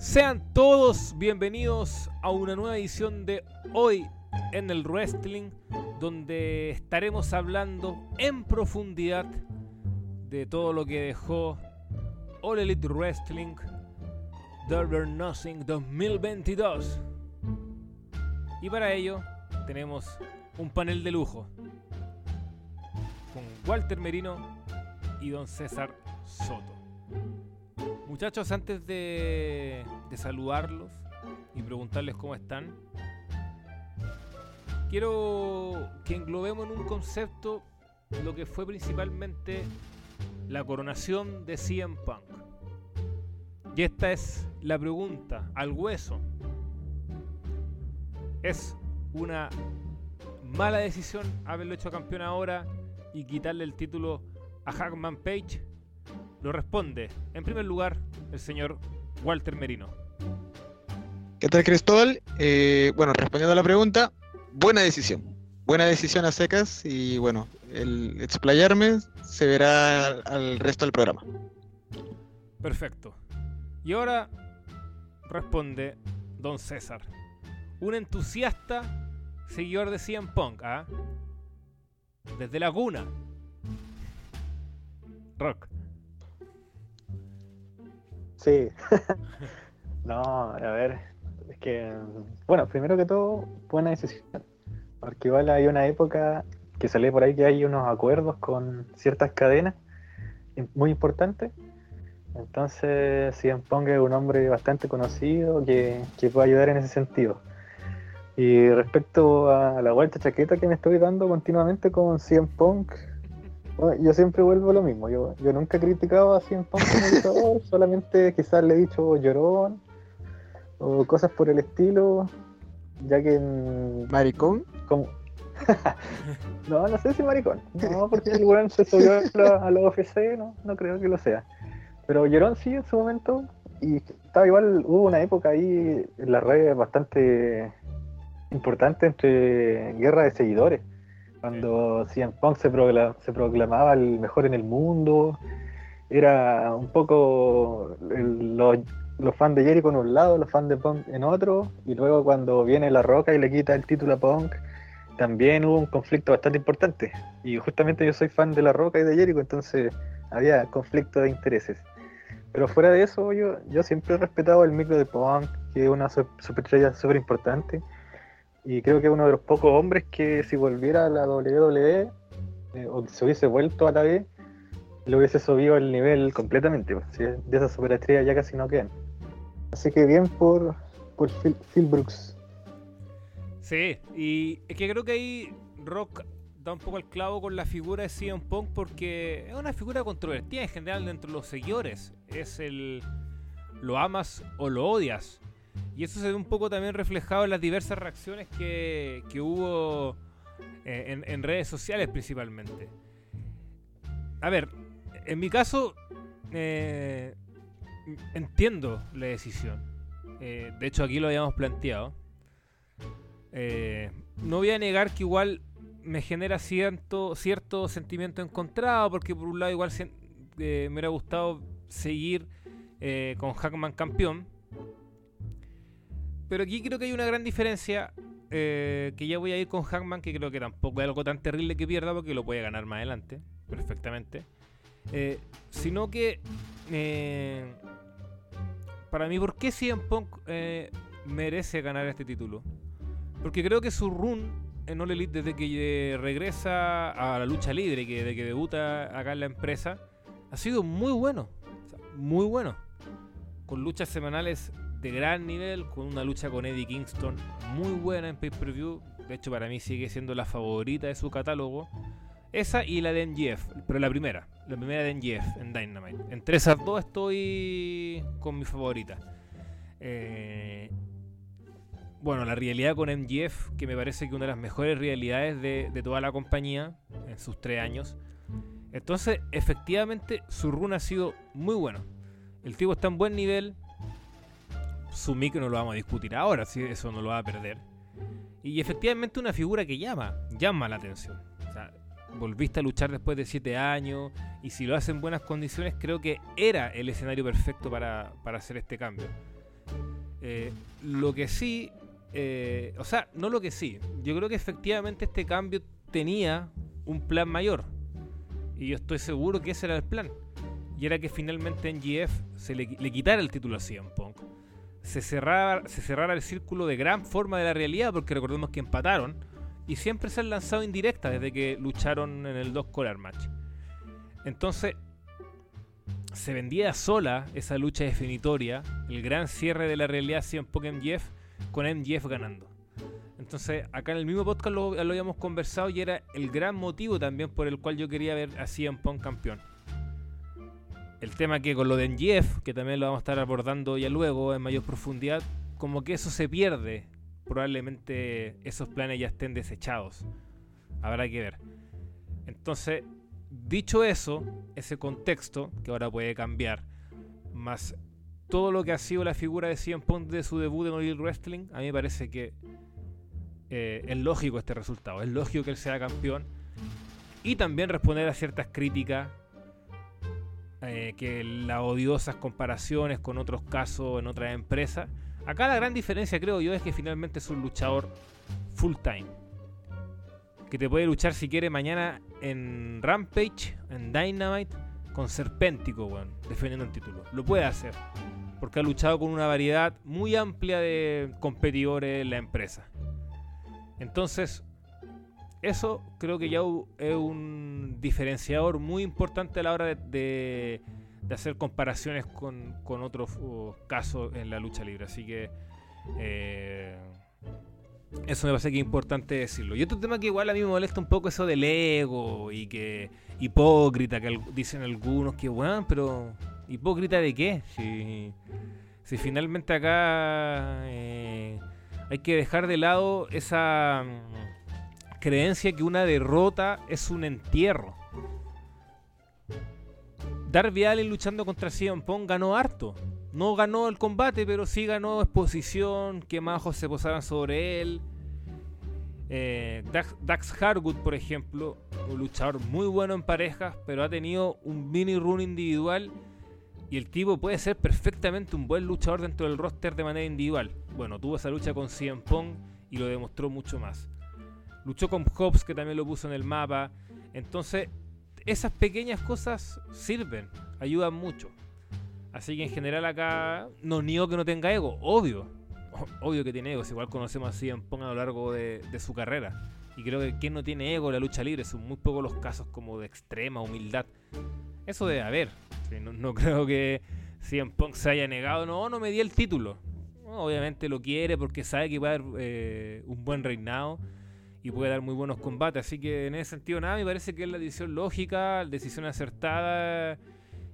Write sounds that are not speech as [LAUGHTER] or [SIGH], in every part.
Sean todos bienvenidos a una nueva edición de Hoy en el Wrestling, donde estaremos hablando en profundidad de todo lo que dejó All Elite Wrestling Double Nothing 2022. Y para ello tenemos un panel de lujo con Walter Merino y don César Soto. Muchachos, antes de, saludarlos y preguntarles cómo están, quiero que englobemos en un concepto lo que fue principalmente la coronación de CM Punk. Y esta es la pregunta al hueso. ¿Es una mala decisión haberlo hecho campeón ahora y quitarle el título a Hackman Page? Lo responde, en primer lugar, el señor Walter Merino. ¿Qué tal, Cristóbal? Eh, bueno, respondiendo a la pregunta, buena decisión. Buena decisión a secas y bueno, el explayarme se verá al resto del programa. Perfecto. Y ahora responde Don César, un entusiasta seguidor de CM Punk, ¿ah? Desde la cuna. Rock. Sí. [LAUGHS] no, a ver, es que, bueno, primero que todo, buena decisión. Porque igual hay una época que sale por ahí que hay unos acuerdos con ciertas cadenas muy importantes. Entonces, CM Punk es un hombre bastante conocido que, que puede ayudar en ese sentido. Y respecto a la vuelta chaqueta que me estoy dando continuamente con CM Punk, yo siempre vuelvo a lo mismo. Yo, yo nunca he criticado a CM Punk como luchador, [LAUGHS] solamente quizás le he dicho llorón o cosas por el estilo, ya que. ¿Maricón? Como... [LAUGHS] no, no sé si maricón. No, [LAUGHS] porque el weón se subió a la UFC, no, no creo que lo sea. Pero llorón sí en su momento. Y estaba igual, hubo una época ahí en las redes bastante importante entre guerra de seguidores cuando CM Punk se, proclamaba el mejor en el mundo, era un poco los fans de Jericho en un lado, los fans de Punk en otro, y luego cuando viene La Roca y le quita el título a Punk, también hubo un conflicto bastante importante. Y justamente yo soy fan de La Roca y de Jericho, entonces había conflicto de intereses. Pero fuera de eso, yo, yo siempre he respetado el micro de Punk, que es una superestrella súper importante y creo que es uno de los pocos hombres que si volviera a la WWE eh, o se hubiese vuelto a la B, le hubiese subido el nivel completamente. Pues, de esas superestrellas ya casi no quedan. Así que bien por, por Phil, Brooks. Sí, y es que creo que ahí Rock da un poco el clavo con la figura de CM Punk porque es una figura controvertida en general dentro de los seguidores. Es el lo amas o lo odias. Y eso se ve un poco también reflejado en las diversas reacciones que, hubo eh, en, redes sociales principalmente. A ver, en mi caso, eh, entiendo la decisión. Eh, de hecho, aquí lo habíamos planteado. no voy a negar que igual me genera cierto, cierto sentimiento encontrado, porque por un lado igual me hubiera gustado seguir con Hackman campeón pero aquí creo que hay una gran diferencia. Eh, que ya voy a ir con Hackman, que creo que tampoco es algo tan terrible que pierda, porque lo puede ganar más adelante, perfectamente. Eh, sino que, eh, para mí, ¿por qué CM Punk merece ganar este título? Porque creo que su run en All Elite desde que regresa a la lucha libre, que desde que debuta acá en la empresa, ha sido muy bueno. muy bueno. Con luchas semanales de gran nivel, con una lucha con Eddie Kingston muy buena en pay-per-view. De hecho, para mí sigue siendo la favorita de su catálogo. Esa y la de NGF, pero la primera, la primera de NGF en Dynamite. Entre esas dos estoy con mi favorita. Eh, bueno, la realidad con MGF, que me parece que una de las mejores realidades de, de toda la compañía en sus tres años. Entonces, efectivamente, su run ha sido muy bueno. El tipo está en buen nivel, su micro no lo vamos a discutir ahora, si eso no lo va a perder. Y efectivamente una figura que llama, llama la atención. O sea, volviste a luchar después de 7 años y si lo hace en buenas condiciones creo que era el escenario perfecto para, hacer este cambio. Eh, lo que sí, eh, o sea, no lo que sí, yo creo que efectivamente este cambio tenía un plan mayor. Y yo estoy seguro que ese era el plan. Y era que finalmente NGF se le, le quitara el título a CM Punk. Se cerrara, se el círculo de gran forma de la realidad, porque recordemos que empataron. Y siempre se han lanzado indirectas desde que lucharon en el 2 Collar Match. Entonces, se vendía sola esa lucha definitoria, el gran cierre de la realidad CM Punk MJF, con MJF ganando. Entonces, acá en el mismo podcast lo, lo habíamos conversado y era el gran motivo también por el cual yo quería ver a CM Punk campeón. El tema que con lo de MJF, que también lo vamos a estar abordando ya luego en mayor profundidad, como que eso se pierde. Probablemente esos planes ya estén desechados. Habrá que ver. Entonces, dicho eso, ese contexto, que ahora puede cambiar, más todo lo que ha sido la figura de CM Punk de su debut en All Wrestling, a mí me parece que eh, es lógico este resultado. Es lógico que él sea campeón. Y también responder a ciertas críticas. Eh, que las odiosas comparaciones con otros casos en otras empresas. Acá la gran diferencia, creo yo, es que finalmente es un luchador full time. Que te puede luchar si quiere mañana en Rampage, en Dynamite, con Serpéntico, weón, defendiendo el título. Lo puede hacer. Porque ha luchado con una variedad muy amplia de competidores en la empresa. Entonces, eso creo que ya hu- es un diferenciador muy importante a la hora de, de- de hacer comparaciones con, con otros uh, casos en la lucha libre. Así que eh, eso me parece que es importante decirlo. Y otro tema que igual a mí me molesta un poco eso del ego y que hipócrita, que dicen algunos que, bueno, pero ¿hipócrita de qué? Si, si finalmente acá eh, hay que dejar de lado esa mm, creencia que una derrota es un entierro. Darby Allin luchando contra CM Punk ganó harto. No ganó el combate, pero sí ganó exposición, que majos se posaran sobre él. Eh, Dax, Dax Harwood, por ejemplo, un luchador muy bueno en parejas, pero ha tenido un mini run individual y el tipo puede ser perfectamente un buen luchador dentro del roster de manera individual. Bueno, tuvo esa lucha con CM Punk y lo demostró mucho más. Luchó con Hobbs, que también lo puso en el mapa. Entonces, esas pequeñas cosas sirven, ayudan mucho. Así que en general acá no niego que no tenga ego, obvio. [LAUGHS] Obvio que tiene ego, igual conocemos a CM Punk a lo largo de, su carrera. Y creo que quien no tiene ego en la lucha libre son muy pocos los casos como de extrema humildad. Eso debe haber. No, no [LAUGHS] creo que CM Punk se haya negado, no, no me di el título. Obviamente lo quiere porque sabe que va a haber eh, un buen reinado y puede dar muy buenos combates. Así que en ese sentido, nada, me parece que es la decisión lógica, decisión acertada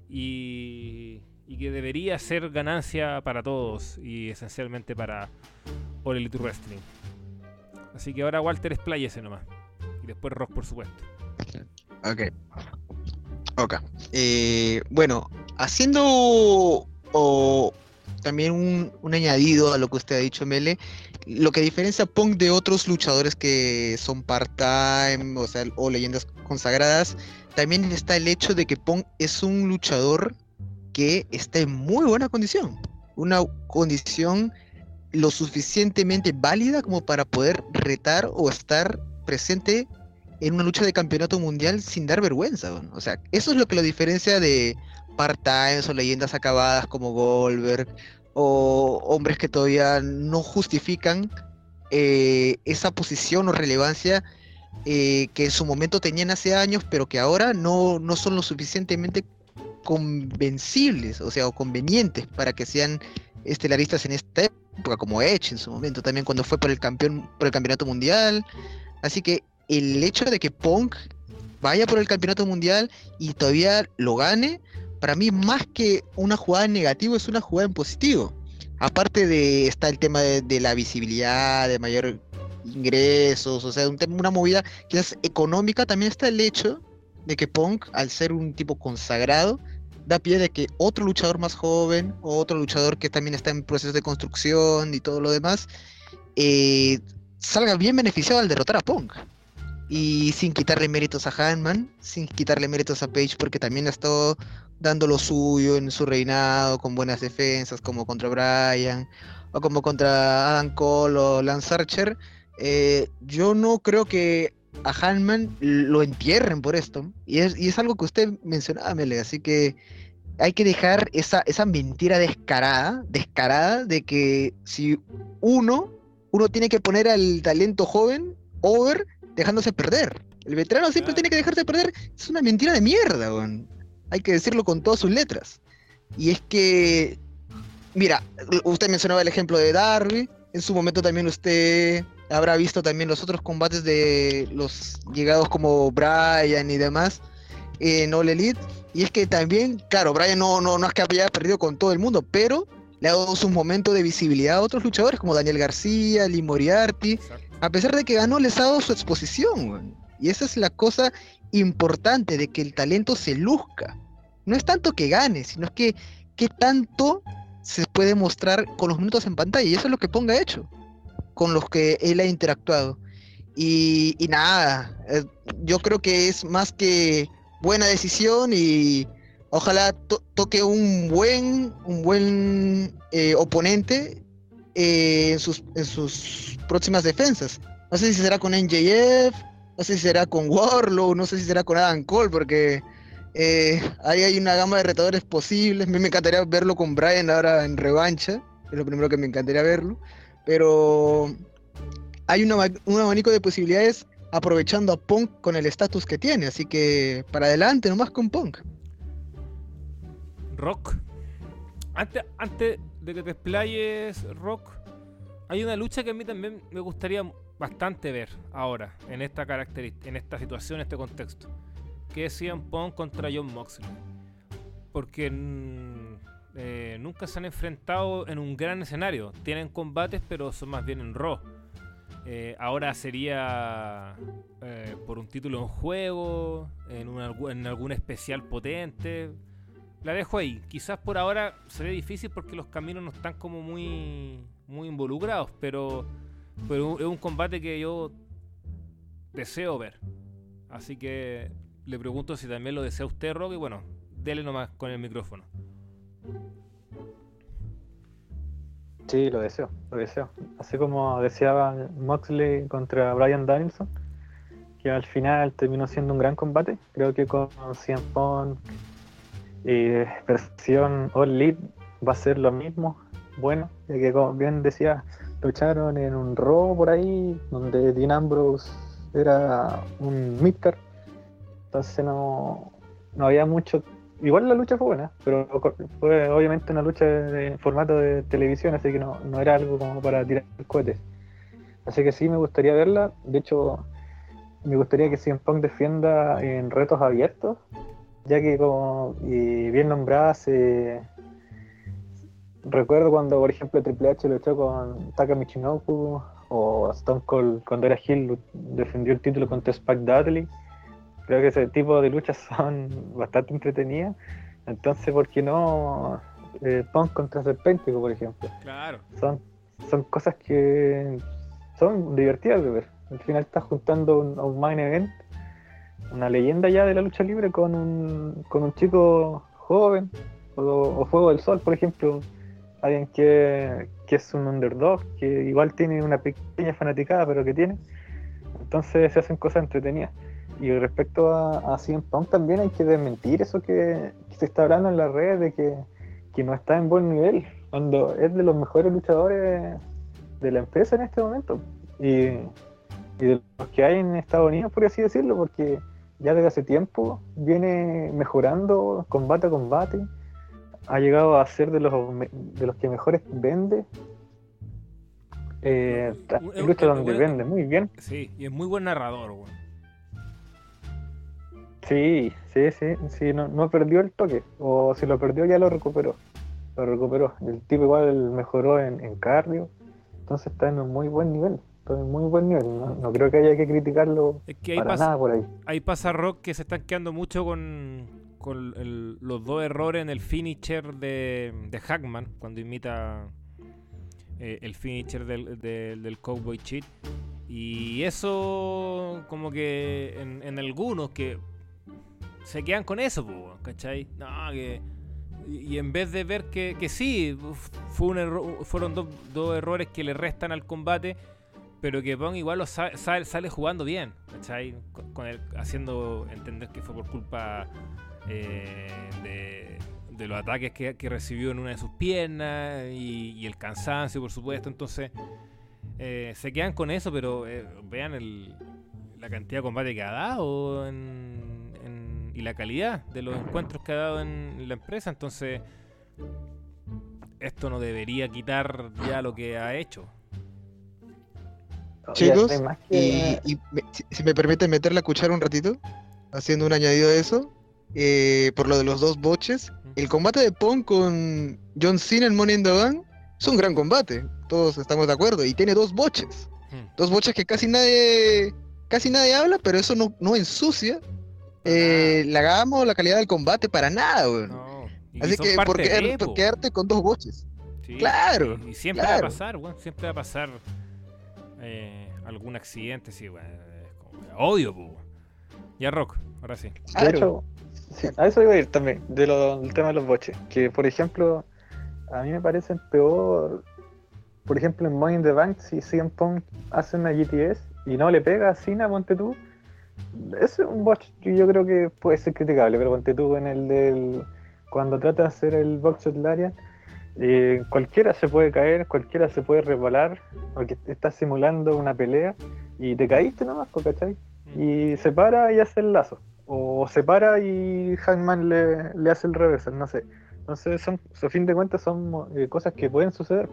y, y que debería ser ganancia para todos y esencialmente para All Elite Wrestling. Así que ahora Walter expláyese nomás. Y después Rock, por supuesto. Ok. Ok. Eh, bueno, haciendo o, también un, un añadido a lo que usted ha dicho, Mele, lo que diferencia a Punk de otros luchadores que son part-time, o leyendas consagradas, también está el hecho de que Punk es un luchador que está en muy buena condición. Una condición lo suficientemente válida como para poder retar o estar presente en una lucha de campeonato mundial sin dar vergüenza. O sea, eso es lo que lo diferencia de part-times o leyendas acabadas como Goldberg o hombres que todavía no justifican eh, esa posición o relevancia eh, que en su momento tenían hace años, pero que ahora no, no son lo suficientemente convencibles, o sea, o convenientes para que sean estelaristas en esta época, como Edge en su momento, también cuando fue por el campeón, por el campeonato mundial. Así que el hecho de que Punk vaya por el campeonato mundial y todavía lo gane, para mí más que una jugada en negativo es una jugada en positivo. Aparte de está el tema de, la visibilidad, de mayor ingresos, o sea, un una movida que es económica, también está el hecho de que Punk, al ser un tipo consagrado, da pie de que otro luchador más joven, otro luchador que también está en proceso de construcción y todo lo demás, eh, salga bien beneficiado al derrotar a Punk. Y sin quitarle méritos a Hanman, sin quitarle méritos a Page, porque también ha estado dando lo suyo en su reinado, con buenas defensas, como contra Bryan, o como contra Adam Cole o Lance Archer, eh, yo no creo que a Hanman lo entierren por esto. Y es, y es algo que usted mencionaba, Mele, así que hay que dejar esa, esa mentira descarada, descarada de que si uno, uno tiene que poner al talento joven over dejándose perder. El veterano siempre tiene que dejarse perder. Es una mentira de mierda, weón. Hay que decirlo con todas sus letras. Y es que, mira, usted mencionaba el ejemplo de Darby. En su momento también usted habrá visto también los otros combates de los llegados como Brian y demás en All Elite. Y es que también, claro, Brian no, no, no es que haya perdido con todo el mundo, pero le ha dado su momento de visibilidad a otros luchadores como Daniel García, Lee Moriarty. A pesar de que ganó, les ha dado su exposición. Y esa es la cosa importante de que el talento se luzca. No es tanto que gane, sino que tanto se puede mostrar con los minutos en pantalla. Y eso es lo que Ponga hecho, con los que él ha interactuado. Y, y nada, eh, yo creo que es más que buena decisión y ojalá toque un buen, un buen eh, oponente eh, en, sus, en sus próximas defensas. No sé si será con NJF, no sé si será con Warlow, no sé si será con Adam Cole, porque eh, ahí hay una gama de retadores posibles. A mí me encantaría verlo con Brian ahora en revancha, es lo primero que me encantaría verlo. Pero hay un abanico de posibilidades aprovechando a Punk con el estatus que tiene. Así que para adelante nomás con Punk. Rock. Antes, antes de que te explayes, Rock, hay una lucha que a mí también me gustaría bastante ver ahora, en esta característica, en esta situación, en este contexto. Que es CM Punk contra John Moxley. Porque mm, eh, nunca se han enfrentado en un gran escenario. Tienen combates, pero son más bien en Raw eh, ahora sería eh, por un título en juego, en, en algún especial potente. La dejo ahí. Quizás por ahora se ve difícil porque los caminos no están como muy, muy involucrados, pero, pero es un combate que yo deseo ver. Así que le pregunto si también lo desea usted, Rock, bueno, dele nomás con el micrófono. Sí, lo deseo, lo deseo. Así como deseaba Moxley contra Brian Danielson, que al final terminó siendo un gran combate. Creo que con CM Punk y versión All Elite va a ser lo mismo. Bueno, ya que como bien decía, lucharon en un robo por ahí, donde Dean Ambrose era un midcard. Entonces no, no había mucho igual la lucha fue buena, pero fue obviamente una lucha de formato de televisión, así que no, era algo como para tirar cohetes. Así que sí me gustaría verla. De hecho, me gustaría que CM Punk defienda en retos abiertos, ya que como bien nombrada recuerdo cuando por ejemplo Triple H luchó con Taka Michinoku o Stone Cold cuando era Hill defendió el título contra Spike Dudley creo que ese tipo de luchas [LAUGHS] son bastante entretenidas. Entonces, ¿por qué no eh, Punk contra Serpéntico, por ejemplo? Claro. Son, son cosas que son divertidas de ver. Al final estás juntando un, un main event, una leyenda ya de la lucha libre con un, con un chico joven, o, Fuego del Sol, por ejemplo, alguien que, que es un underdog, que igual tiene una pequeña fanaticada, pero que tiene. Entonces se hacen cosas entretenidas. Y respecto a, a CM Punk también hay que desmentir eso que, se está hablando en la red de que, no está en buen nivel, cuando es de los mejores luchadores de la empresa en este momento. Y, de los que hay en Estados Unidos, por así decirlo, porque ya desde hace tiempo viene mejorando combate a combate. Ha llegado a ser de los, de los que mejores vende. Eh, lucha donde vende muy bien. Sí, y es muy buen narrador, Sí, sí, sí, sí, no, no perdió el toque, o si lo perdió ya lo recuperó, lo recuperó. El tipo igual mejoró en, cardio, entonces está en un muy buen nivel, está en muy buen nivel, no, creo que haya que criticarlo para nada por ahí. Ahí pasa Rock que se están quedando mucho con, los dos errores en el finisher de, Hackman, cuando imita eh, el finisher del, del, Cowboy Cheat. Y eso como que en, en algunos que se quedan con eso, ¿cachai? No, que Y, en vez de ver que, que sí, fue un fueron dos errores que le restan al combate, pero que Pong igual lo sale, jugando bien, ¿cachai? Con, el, haciendo entender que fue por culpa eh, de, los ataques que, recibió en una de sus piernas y, el cansancio, por supuesto. Entonces, eh, se quedan con eso, pero eh, vean el, la cantidad de combate que ha dado y la calidad de los encuentros que ha dado en la empresa. Entonces, esto no debería quitar ya lo que ha hecho. Chicos, y, si, me permiten meter la cuchara un ratito, haciendo un añadido de eso, eh, por lo de los dos boches, el combate de Pong con John Cena en Money in the Bank es un gran combate, todos estamos de acuerdo, y tiene dos boches, dos boches que casi nadie, casi nadie habla, pero eso no, no ensucia eh, la gama o la calidad del combate para nada, Así que, ¿por qué, quedarte con dos boches? claro. Y, siempre va a pasar, güey. Siempre va a pasar eh, algún accidente, sí, bueno, odio, Ya Rock, ahora sí. De hecho, a eso iba a ir también, de lo, del tema de los boches. Que por ejemplo, a mí me parecen peor, por ejemplo, en Money in the Bank, si CM Punk hace una GTS y no le pega a Cena, ponte tú, es un botch que yo creo que puede ser criticable, pero ponte tú en el del. Cuando trata de hacer el box Larian, eh, cualquiera se puede caer, cualquiera se puede resbalar, porque estás simulando una pelea y te caíste nomás, ¿cachai? Mm. Y se para y hace el lazo. O se para y Hangman le, le hace el reversal, no sé. Entonces, son, a fin de cuentas, son eh, cosas que pueden suceder.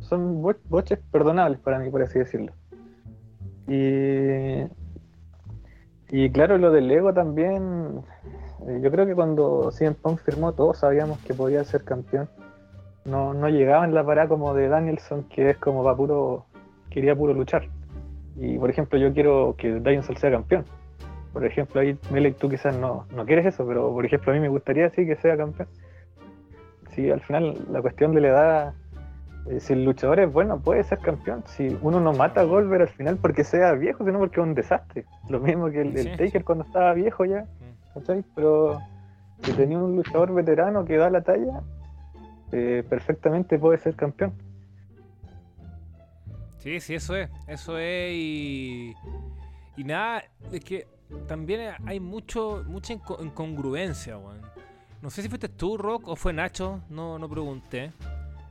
Son boches perdonables para mí, por así decirlo. Y, y claro, lo del ego también. Eh, yo creo que cuando CM Punk firmó, todos sabíamos que podía ser campeón no, no llegaba en la parada como de Danielson, que es como va puro, quería puro luchar. Y por ejemplo, yo quiero que Danielson sea campeón. Por ejemplo, ahí Melek tú quizás no, no quieres eso, pero por ejemplo a mí me gustaría sí que sea campeón. Si al final la cuestión de la edad, eh, si el luchador es bueno, puede ser campeón. Si uno no mata a Goldberg al final porque sea viejo, sino porque es un desastre. Lo mismo que el, el Taker cuando estaba viejo ya, ¿cachai? Pero si tenía un luchador veterano que da la talla, eh, perfectamente puede ser campeón. Sí, sí, eso es. Eso es y. Y nada, es que también hay mucho mucha incongruencia, No sé si fuiste tú, Rock, o fue Nacho, no, no pregunté.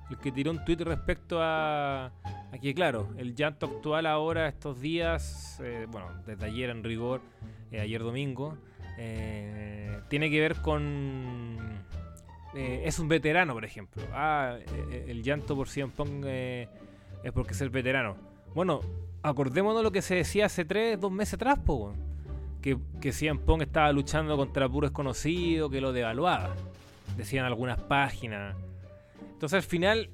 El que tiró un tweet respecto a, Aquí, claro, el llanto actual ahora, estos días, eh, bueno, desde ayer en rigor, eh, ayer domingo, tiene que ver con eh, es un veterano, por ejemplo. Ah, eh, eh, el llanto por CM Punk es porque es el veterano. Bueno, acordémonos lo que se decía hace tres, dos meses atrás, po, que, que CM estaba luchando contra puro desconocido, que lo devaluaba. Decían algunas páginas. Entonces al final,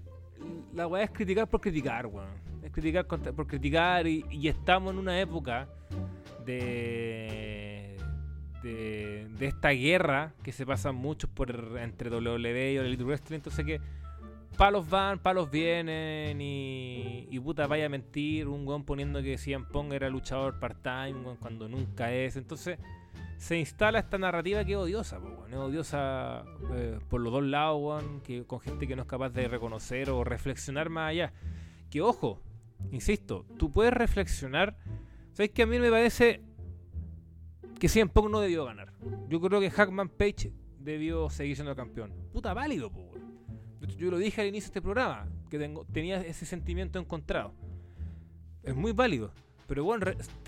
la weá es criticar por criticar, weón. Es criticar por criticar y estamos en una época de de, esta guerra que se pasa mucho por entre WWE y Elite Wrestling. Entonces que palos van, palos vienen y, puta vaya a mentir un weón poniendo que CM Pong era luchador part-time cuando nunca es. Entonces se instala esta narrativa que es odiosa, es odiosa eh, por los dos lados, que, con gente que no es capaz de reconocer o reflexionar más allá. Que ojo, insisto, tú puedes reflexionar. ¿Sabes que a mí me parece que CM Punk no debió ganar. Yo creo que Hackman Page debió seguir siendo campeón. Puta, válido, po, Yo lo dije al inicio de este programa, que tengo, tenía ese sentimiento encontrado. Es muy válido. Pero bueno,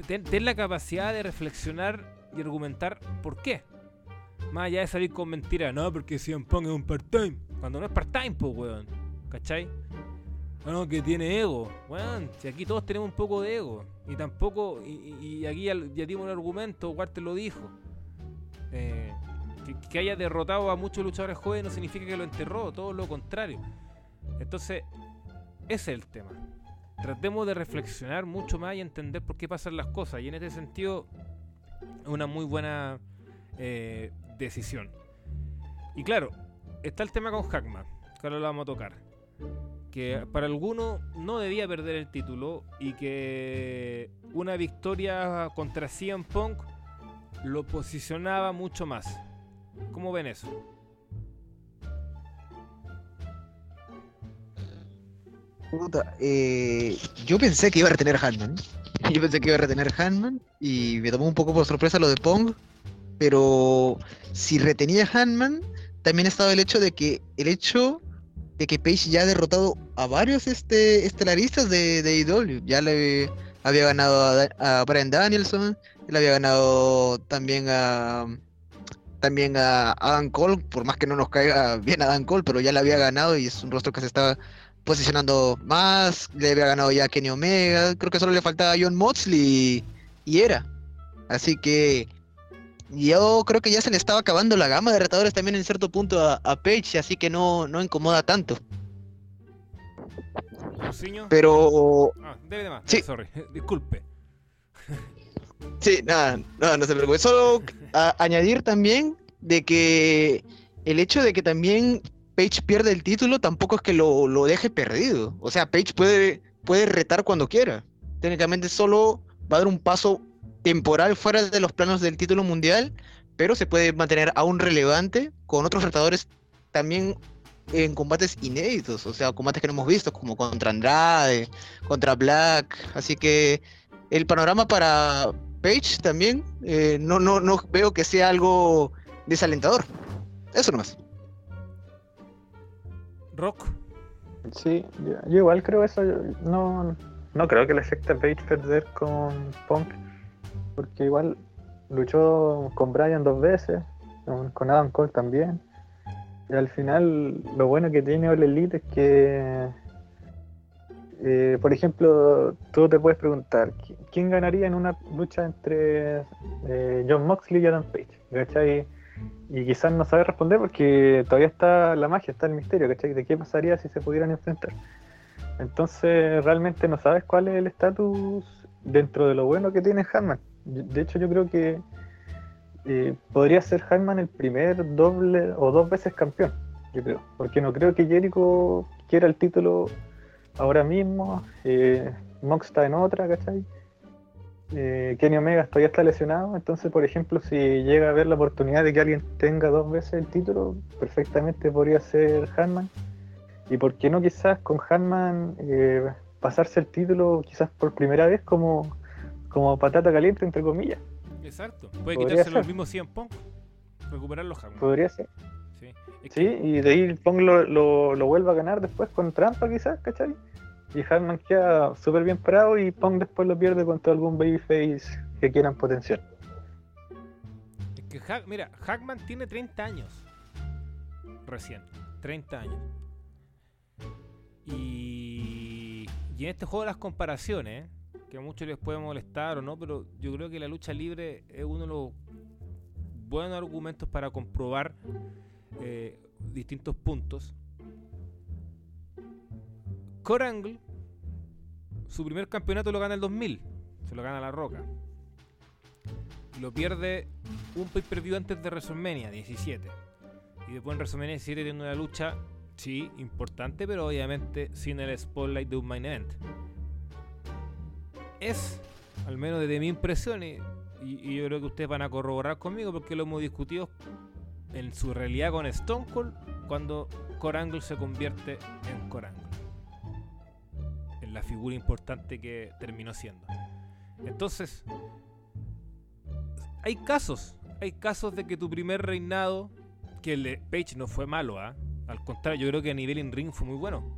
ten, la capacidad de reflexionar y argumentar por qué. Más allá de salir con mentiras, no, porque CM Punk es un part-time. Cuando no es part-time, pues, weón. ¿Cachai? No, que tiene ego. Bueno, si aquí todos tenemos un poco de ego. Y tampoco, y, aquí ya, dimos un argumento, Walter lo dijo. Eh, que, haya derrotado a muchos luchadores jóvenes no significa que lo enterró, todo lo contrario. Entonces, ese es el tema. Tratemos de reflexionar mucho más y entender por qué pasan las cosas. Y en este sentido, una muy buena eh, decisión. Y claro, está el tema con Hackman, que ahora lo vamos a tocar que para algunos no debía perder el título y que una victoria contra CM Punk lo posicionaba mucho más. ¿Cómo ven eso? Eh, yo pensé que iba a retener Handman. [LAUGHS] Yo pensé que iba a retener Handman y me tomó un poco por sorpresa lo de Pong. Pero si retenía Handman, también estaba el hecho de que el hecho de que Page ya ha derrotado a varios este, estelaristas de, de IW. Ya le había ganado a, a Brian Danielson, le había ganado también a, también a Adam Cole, por más que no nos caiga bien Adam Cole, pero ya le había ganado y es un rostro que se estaba posicionando más, le había ganado ya a Kenny Omega, creo que solo le faltaba a John Moxley y era. Así que yo creo que ya se le estaba acabando la gama de retadores también en cierto punto a, a Page, así que no, no incomoda tanto. Pero. Ah, debe de más. Sí. Sorry. [LAUGHS] Disculpe. Sí, nada, no, no se preocupe. Solo a- añadir también de que el hecho de que también Page pierde el título tampoco es que lo, lo deje perdido. O sea, Page puede, puede retar cuando quiera. Técnicamente solo va a dar un paso temporal fuera de los planos del título mundial, pero se puede mantener aún relevante con otros retadores también en combates inéditos, o sea, combates que no hemos visto, como contra Andrade, contra Black. Así que el panorama para Page también eh, no, no, no veo que sea algo desalentador. Eso nomás. Rock. Sí, yo, yo igual creo eso. yo no, no creo que le afecte a Page perder con Punk, porque igual luchó con Brian dos veces, con, con Adam Cole también. Y al final, lo bueno que tiene All Elite es que, eh, por ejemplo, tú te puedes preguntar: ¿qui- ¿quién ganaría en una lucha entre eh, John Moxley y Adam Page? ¿Cachai? Y quizás no sabe responder porque todavía está la magia, está el misterio, ¿cachai? De qué pasaría si se pudieran enfrentar. Entonces, realmente no sabes cuál es el estatus dentro de lo bueno que tiene Hanman. De hecho, yo creo que eh, podría ser Hanman el primer doble o dos veces campeón, yo creo. Porque no creo que Jericho quiera el título ahora mismo. Eh, Mox está en otra, ¿cachai? Eh, Kenny Omega todavía está lesionado, entonces por ejemplo si llega a haber la oportunidad de que alguien tenga dos veces el título, perfectamente podría ser Hanman. Y por qué no quizás con Hanman eh, pasarse el título quizás por primera vez como, como patata caliente entre comillas. Exacto. Puede Podría quitárselo el ser. mismo 100 Punk. Recuperar los Hangman. Podría ser. Sí. Y de ahí Pong lo, lo, lo vuelva a ganar después con trampa quizás, ¿cachai? Y Hanman queda súper bien parado y Pong después lo pierde contra algún babyface que quieran potenciar. Es que, mira, Hackman tiene 30 años. Recién. 30 años. Y, y en este juego de las comparaciones, que a muchos les puede molestar o no, pero yo creo que la lucha libre es uno de los buenos argumentos para comprobar eh, distintos puntos. Core Angle, su primer campeonato lo gana el 2000, se lo gana La Roca. Lo pierde un pay-per-view antes de WrestleMania 17. Y después en WrestleMania 17 tiene una lucha, sí, importante, pero obviamente sin el spotlight de un main event. Es, al menos desde mi impresión, y- y yo creo que ustedes van a corroborar conmigo porque lo hemos discutido en su realidad con Stone Cold cuando Core Angle se convierte en Core Angle. En la figura importante que terminó siendo. Entonces, hay casos, hay casos de que tu primer reinado, que el de Page no fue malo, ¿ah? al contrario, yo creo que a nivel in ring fue muy bueno.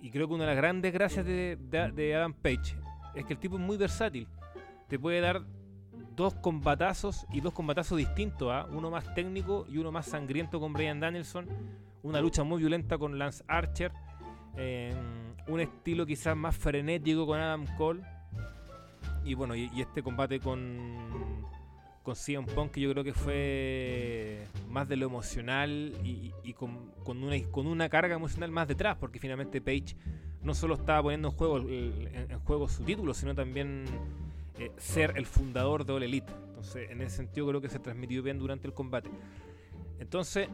Y creo que una de las grandes gracias de- de Adam Page es que el tipo es muy versátil. Te puede dar dos combatazos y dos combatazos distintos, ¿ah? uno más técnico y uno más sangriento con Brian Danielson, una lucha muy violenta con Lance Archer, eh, un estilo quizás más frenético con Adam Cole. Y bueno, y, este combate con, con CM Punk que yo creo que fue más de lo emocional y, y con, con una, con una carga emocional más detrás, porque finalmente Page no solo estaba poniendo en juego, en juego su título, sino también eh, ser el fundador de All Elite. Entonces, en ese sentido creo que se transmitió bien durante el combate. Entonces,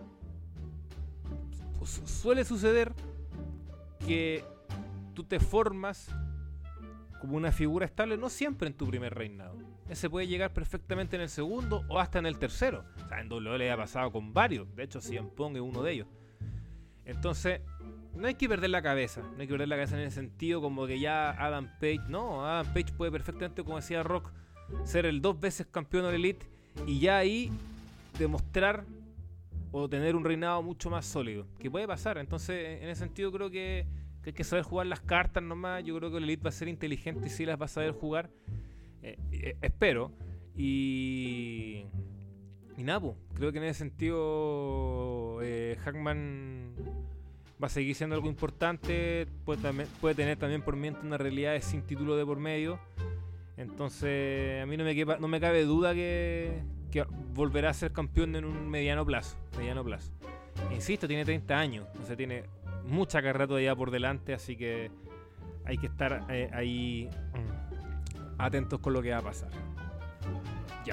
su- suele suceder que tú te formas como una figura estable, no siempre en tu primer reinado. Ese puede llegar perfectamente en el segundo o hasta en el tercero. O sea, en WWE ha pasado con varios. De hecho, CM Punk es uno de ellos. Entonces, no hay que perder la cabeza. No hay que perder la cabeza en ese sentido, como que ya Adam Page. No, Adam Page puede perfectamente, como decía Rock, ser el dos veces campeón de Elite y ya ahí demostrar o tener un reinado mucho más sólido. Que puede pasar. Entonces, en ese sentido, creo que, hay que saber jugar las cartas nomás. Yo creo que la Elite va a ser inteligente y sí las va a saber jugar. Eh, eh, espero. Y. Y nada, creo que en ese sentido, eh, Hackman va a seguir siendo algo importante. Puede, puede tener también por mientras una realidad sin título de por medio. Entonces, a mí no me, no me cabe duda que, volverá a ser campeón en un mediano plazo. Mediano plazo. Insisto, tiene 30 años, o sea, tiene mucha carrera todavía por delante, así que hay que estar eh, ahí mm, atentos con lo que va a pasar.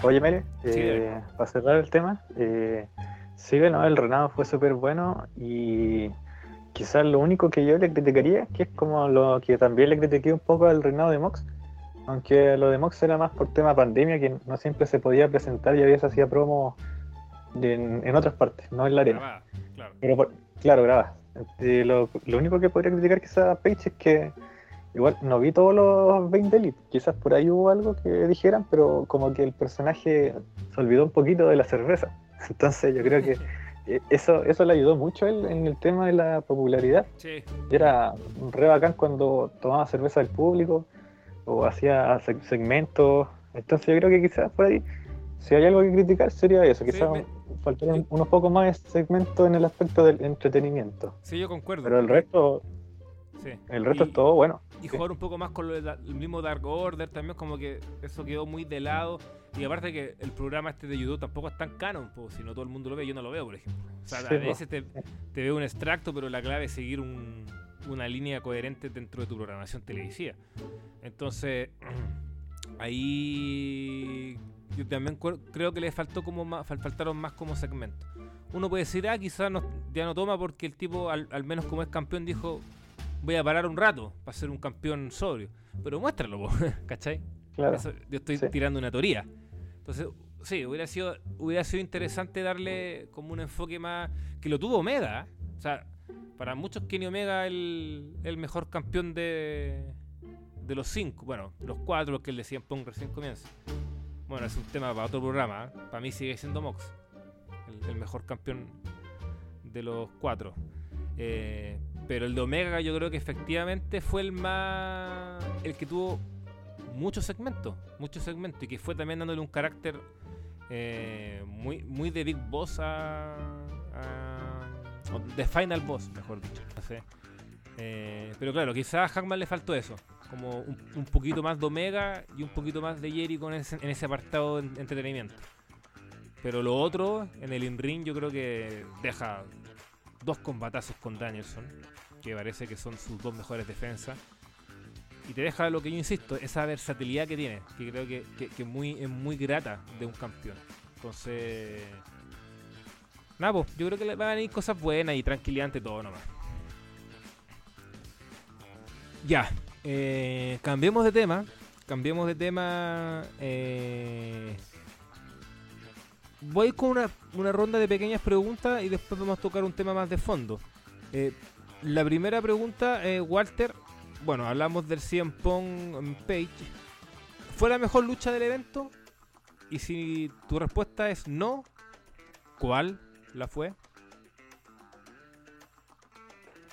Oye, Mele, eh, para cerrar el tema, eh, sí, bueno, el Renado fue súper bueno y quizás lo único que yo le criticaría, que es como lo que también le critiqué un poco al reinado de Mox, aunque lo de Mox era más por tema pandemia, que no siempre se podía presentar y a veces hacía promo en, otras partes, no en la arena. claro. Pero claro, graba. Este, lo, único que podría criticar quizás a Page es que igual no vi todos los 20 Elite. Quizás por ahí hubo algo que dijeran, pero como que el personaje se olvidó un poquito de la cerveza. [LAUGHS] Entonces yo creo que [LAUGHS] eso, eso le ayudó mucho él en el tema de la popularidad. Sí. Era re bacán cuando tomaba cerveza del público o hacía segmentos. Entonces yo creo que quizás por ahí, si hay algo que criticar, sería eso. Quizás faltaron unos pocos más segmentos en el aspecto del entretenimiento. Sí, yo concuerdo. Pero el resto, sí. el resto es todo bueno. Y jugar un poco más con el mismo Dark Order también, como que eso quedó muy de lado. Y aparte que el programa este de YouTube tampoco es tan canon, pues, si no todo el mundo lo ve, yo no lo veo, por ejemplo. O sea, a veces te, te veo un extracto, pero la clave es seguir un, una línea coherente dentro de tu programación televisiva. Entonces, [CLEARS THROAT] ahí yo también creo que le faltó como más, faltaron más como segmentos. Uno puede decir, ah, quizás ya no toma porque el tipo, al, menos como es campeón, dijo, voy a parar un rato para ser un campeón sobrio. Pero muéstralo, [LAUGHS] ¿cachai? Claro. yo estoy tirando una teoría. Entonces, sí, hubiera sido, hubiera sido interesante darle como un enfoque más. que lo tuvo Omega. ¿eh? O sea, para muchos Kenny Omega el, el mejor campeón de, de los cinco, bueno, los cuatro, los que el de Cien Pong recién comienza. Bueno, es un tema para otro programa. ¿eh? Para mí sigue siendo Mox, el, mejor campeón de los cuatro. Eh, pero el de Omega yo creo que efectivamente fue el más... el que tuvo muchos segmentos, muchos segmentos, y que fue también dándole un carácter eh, muy, muy de Big Boss a The Final Boss, mejor dicho. Eh, pero claro, quizás a Hackman le faltó eso. Como un, poquito más de Omega y un poquito más de Jerry en ese apartado de entretenimiento. Pero lo otro, en el in-ring, yo creo que deja dos combatazos con Danielson, que parece que son sus dos mejores defensas. Y te deja lo que yo insisto, esa versatilidad que tiene, que creo que, que, muy, es muy grata de un campeón. Entonces, Nada, pues, yo creo que van a venir cosas buenas y tranquilidad todo nomás. Ya, eh, cambiemos de tema. Cambiemos de tema. Eh, voy con una, ronda de pequeñas preguntas y después vamos a tocar un tema más de fondo. Eh, la primera pregunta, Walter. Bueno, hablamos del CM Pong Page. ¿Fue la mejor lucha del evento? Y si tu respuesta es no, ¿cuál? la fue?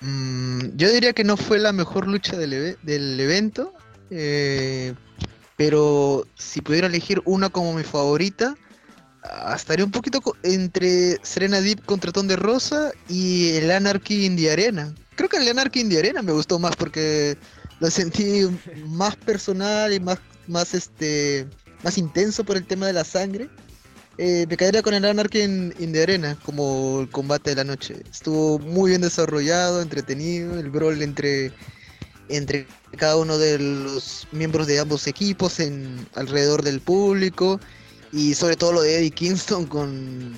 Mm, yo diría que no fue la mejor lucha del, del evento, eh, pero si pudiera elegir una como mi favorita, estaría un poquito entre Serena Deep contra Ton de Rosa y el Anarchy in the Arena. Creo que el Anarchy in the Arena me gustó más porque lo sentí más personal y más, más, este, más intenso por el tema de la sangre. Eh, me quedaría con el Anarchy de Arena como el combate de la noche. Estuvo muy bien desarrollado, entretenido, el brawl entre, entre cada uno de los miembros de ambos equipos en, alrededor del público y sobre todo lo de Eddie Kingston con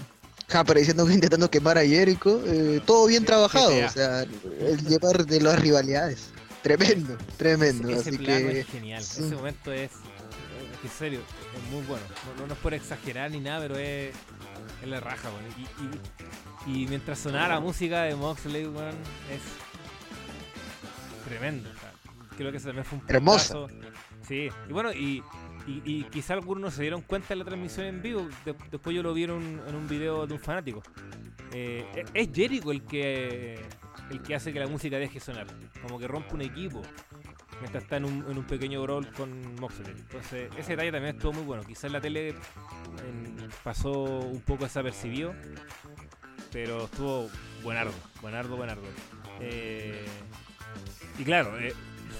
apareciendo intentando quemar a Jericho. Eh, todo bien trabajado, o sea, el llevar de las rivalidades. Tremendo, tremendo. Ese, así que, es genial. Ese momento es, en serio, es muy bueno. No, es por exagerar ni nada, pero es, es la raja, Y, mientras sonaba la música de Moxley, es tremendo. creo que ese también fue un Hermoso. Sí, y bueno, y, y, quizá algunos no se dieron cuenta de la transmisión en vivo. después yo lo vieron en un video de un fanático. Eh, es Jericho el que el que hace que la música deje sonar. Como que rompe un equipo mientras está en un, en un pequeño brawl con Moxley. Entonces, ese detalle también estuvo muy bueno. Quizás la tele pasó un poco desapercibido, pero estuvo buenardo, buenardo, buenardo. Eh, y claro, eh,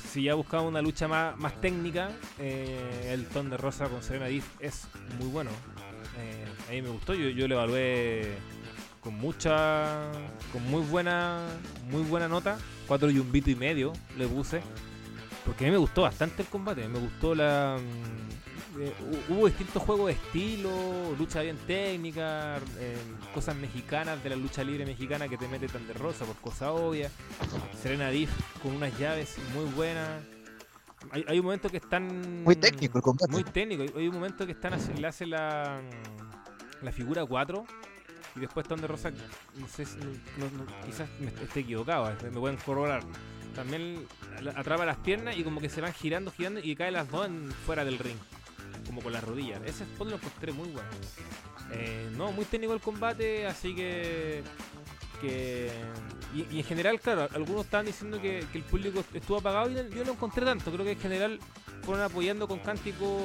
si ya buscamos una lucha más, más técnica, eh, el ton de Rosa con Serena Diff es muy bueno. a mí me gustó, yo, yo lo evalué con mucha, con muy buena, muy buena nota, cuatro y un bito y medio le puse porque a mí me gustó bastante el combate, me gustó la... Mm, eh, hubo distintos juegos de estilo, lucha bien técnica, eh, cosas mexicanas de la lucha libre mexicana que te mete tan de rosa por cosa obvia. Serena Diff con unas llaves muy buenas. Hay, un momento que están. Muy técnico el combate. Muy técnico. Hay un momento que están le hace la, la figura 4 y después están de rosa. No sé, quizás me esté equivocado, me pueden corroborar también atrapa las piernas y como que se van girando, girando y caen las dos fuera del ring. Como con las rodillas. Ese spot lo encontré muy bueno. Eh, no, muy técnico el combate, así que. que y, en general, claro, algunos estaban diciendo que, el público estuvo apagado y yo no encontré tanto. Creo que en general fueron apoyando con cántico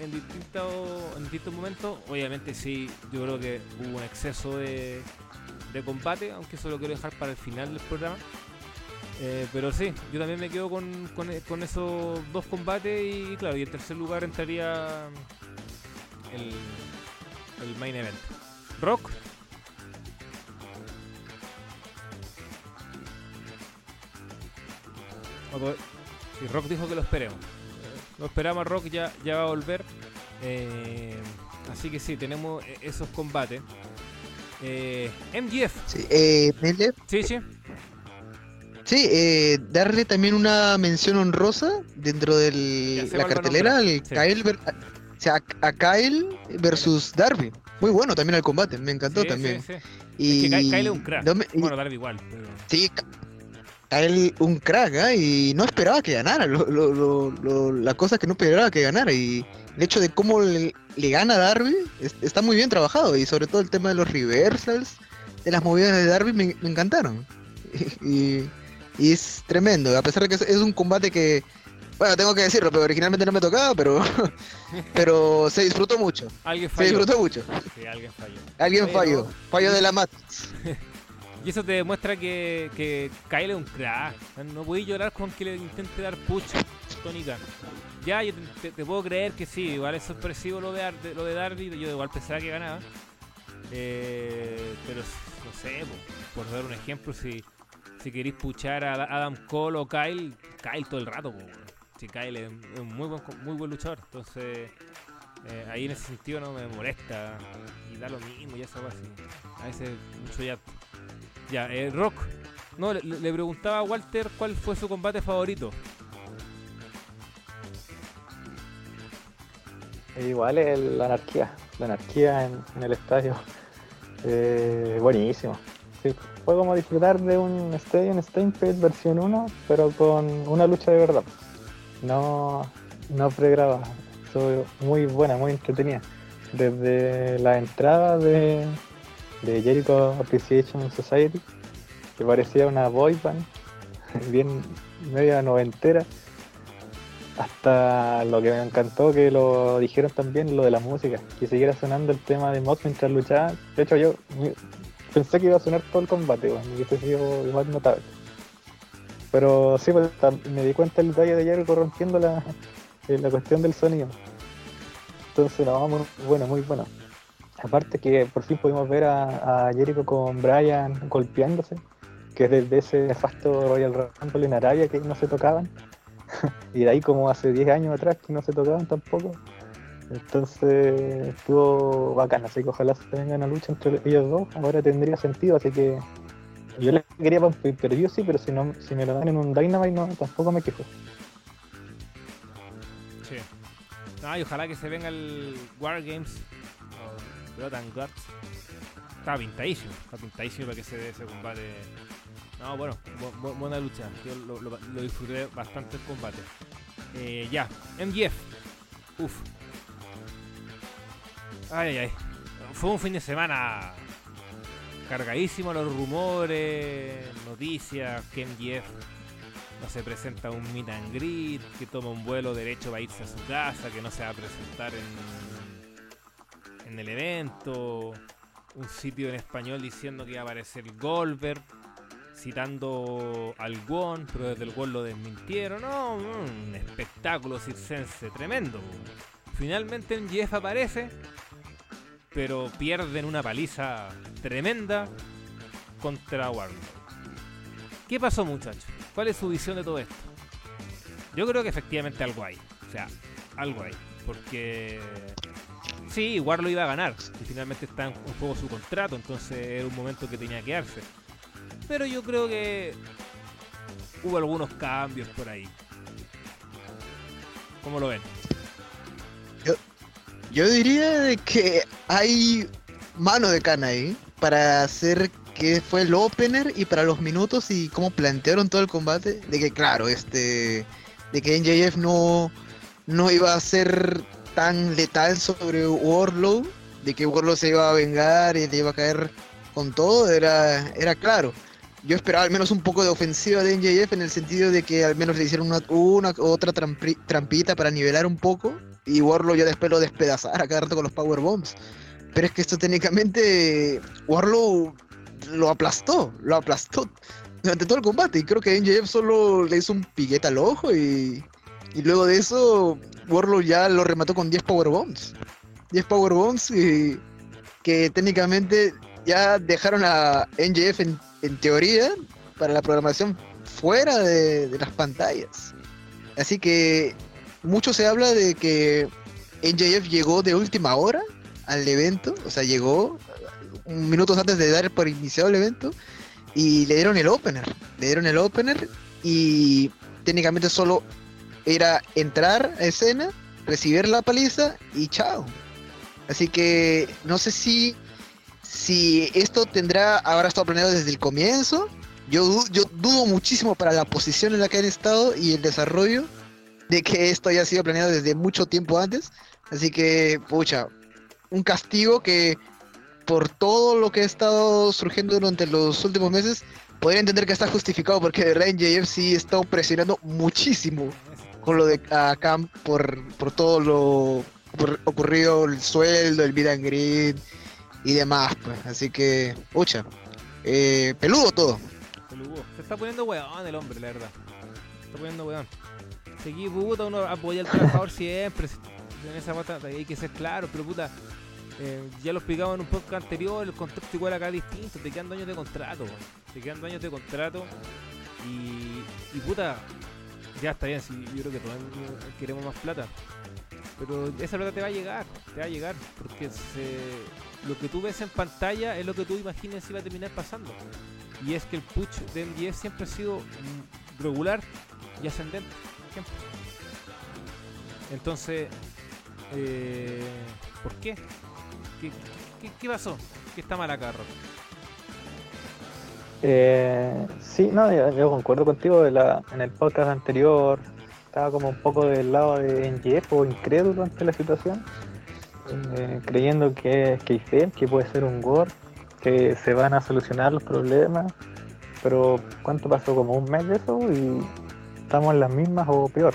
en distintos, en distintos momentos. Obviamente, sí, yo creo que hubo un exceso de, de combate, aunque eso lo quiero dejar para el final del programa. Eh, pero sí, yo también me quedo con, con, esos dos combates y claro, y en tercer lugar entraría el, el main event. Rock. Si Rock dijo que lo esperemos. Lo esperamos, Rock ya, ya va a volver. Eh, así que sí, tenemos e-, esos combates. Eh, MGF. Sí, eh, Sí, sí. Sí, eh, darle también una mención honrosa dentro de la cartelera al Kyle, o sea, a Kyle versus Darby. Muy bueno también el combate, me encantó también. Y es que Kyle es un crack. bueno, Darby igual. Pero... Sí, Kyle un crack, ¿eh? y no esperaba que ganara. Lo, lo, lo, la cosa es que no esperaba que ganara. Y el hecho de cómo le, gana a Darby está muy bien trabajado. Y sobre todo el tema de los reversals, de las movidas de Darby, me, me encantaron. [LAUGHS] y y es tremendo, a pesar de que es, un combate que, bueno, tengo que decirlo, pero originalmente no me tocaba, pero [LAUGHS] pero se disfrutó mucho. Alguien falló. Se disfrutó mucho. Sí, alguien falló. Alguien falló. Fallo de la Matrix. [LAUGHS] y eso te demuestra que, que Kyle es un crack. No voy a llorar con que le intente dar push Tony Khan. Ya, yo te, puedo creer que sí, igual es sorpresivo lo de, lo de Darby, yo igual pensaba que ganaba. Eh, pero no sé, por, por dar un ejemplo, si si queréis puchar a Adam Cole o Kyle, Kyle todo el rato. Si Kyle es un muy buen, muy buen luchador. Entonces, eh, ahí en ese sentido no me molesta. Y da lo mismo, ya sabes. A veces mucho ya. Ya, eh, Rock. No, le, preguntaba a Walter cuál fue su combate favorito. Igual es la anarquía. La anarquía en, el estadio. Eh, buenísimo. Sí, fue como disfrutar de un Stadium Stampede versión 1, pero con una lucha de verdad. No, no pregrabada. Estuvo muy buena, muy entretenida. Desde la entrada de, Jericho Appreciation Society, que parecía una boy band, [LAUGHS] bien media noventera, hasta lo que me encantó que lo dijeron también, lo de la música, que siguiera sonando el tema de Mox mientras luchaba. De hecho, yo pensé que iba a sonar todo el combate, bueno, y hubiese sido igual notable. Pero sí, pues, me di cuenta el detalle de Jericho rompiendo la, eh, la cuestión del sonido. Entonces, no, muy bueno, muy bueno. Aparte que por fin pudimos ver a, Jericho con Brian golpeándose, que desde ese nefasto Royal Rumble en Arabia que no se tocaban. [LAUGHS] y de ahí como hace 10 años atrás que no se tocaban tampoco. Entonces estuvo bacán, así que ojalá se tenga una lucha entre ellos dos, ahora tendría sentido, así que yo les quería pero yo sí, pero si no si me lo dan en un Dynamite no, tampoco me quejo. Sí. No, y ojalá que se venga el War Games o Blood and Guts. Está pintadísimo, está pintadísimo para que se dé ese combate No, bueno, bu- bu- buena lucha. Yo lo, lo- disfruté bastante el combate. Eh, ya, MJF. Uf. Ay, ay, ay. Fue un fin de semana cargadísimo los rumores, noticias, que MJF no se presenta un meet and greet, que toma un vuelo derecho para irse a su casa, que no se va a presentar en, en el evento, un sitio en español diciendo que iba a aparecer Goldberg, citando al Won, pero desde el Won lo desmintieron, no, un espectáculo circense tremendo. Finalmente en Jeff aparece, pero pierden una paliza tremenda contra Warlock. ¿Qué pasó muchachos? ¿Cuál es su visión de todo esto? Yo creo que efectivamente algo hay. O sea, algo hay. Porque sí, Warlock iba a ganar. Y finalmente está en juego su contrato. Entonces era un momento que tenía que darse. Pero yo creo que hubo algunos cambios por ahí. ¿Cómo lo ven? Yo diría de que hay mano de cana ahí para hacer que fue el opener y para los minutos y cómo plantearon todo el combate. De que claro, este de que NJF no, no iba a ser tan letal sobre Warlow, de que Warlow se iba a vengar y le iba a caer con todo, era, era claro. Yo esperaba al menos un poco de ofensiva de NJF en el sentido de que al menos le hicieron una, una otra trampi- trampita para nivelar un poco y Warlow ya después lo despedazara cada rato con los Power Bombs. Pero es que esto técnicamente Warlow lo aplastó, lo aplastó durante todo el combate. Y creo que NJF solo le hizo un piquete al ojo y, y luego de eso Warlow ya lo remató con 10 Power Bombs. 10 Power Bombs que técnicamente ya dejaron a NJF en, teoría para la programación fuera de las pantallas. Así que mucho se habla de que NJF llegó de última hora al evento, o sea, llegó minutos antes de dar por iniciado el evento y le dieron el opener, le dieron el opener y técnicamente solo era entrar a escena, recibir la paliza y chao. Así que no sé si si esto tendrá ahora estado planeado desde el comienzo. Yo, yo dudo muchísimo para la posición en la que han estado y el desarrollo de que esto haya sido planeado desde mucho tiempo antes. Así que, pucha, un castigo que por todo lo que ha estado surgiendo durante los últimos meses, podría entender que está justificado porque de verdad NJF sí está presionando muchísimo con lo de acá por, por todo lo ocurri- ocurrido, el sueldo, el vida and greet y demás, pues. Así que, pucha, eh, peludo todo. Se está poniendo weón el hombre, la verdad. Se está poniendo weón. Seguí puta, uno apoya al trabajador siempre. En esa pata hay que ser claro, pero puta. eh, ya lo explicamos en un podcast anterior, el contexto igual acá es distinto, te quedan años de contrato, te quedan años de contrato y, puta, ya está bien, si yo creo que queremos más plata, pero esa plata te va a llegar, te va a llegar, porque lo que tú ves en pantalla es lo que tú imaginas si va a terminar pasando. Y es que el push de MDF siempre ha sido mm, regular y ascendente. Entonces, eh, ¿por qué? ¿Qué, pasó? ¿Qué está mal acá, Rock? Eh, sí, no, yo, concuerdo contigo en el podcast anterior. Estaba como un poco del lado de NGF o incrédulo ante la situación, eh, creyendo que es que que puede ser un gore, que se van a solucionar los problemas. Pero ¿cuánto pasó? Como un mes de eso y estamos en las mismas o peor.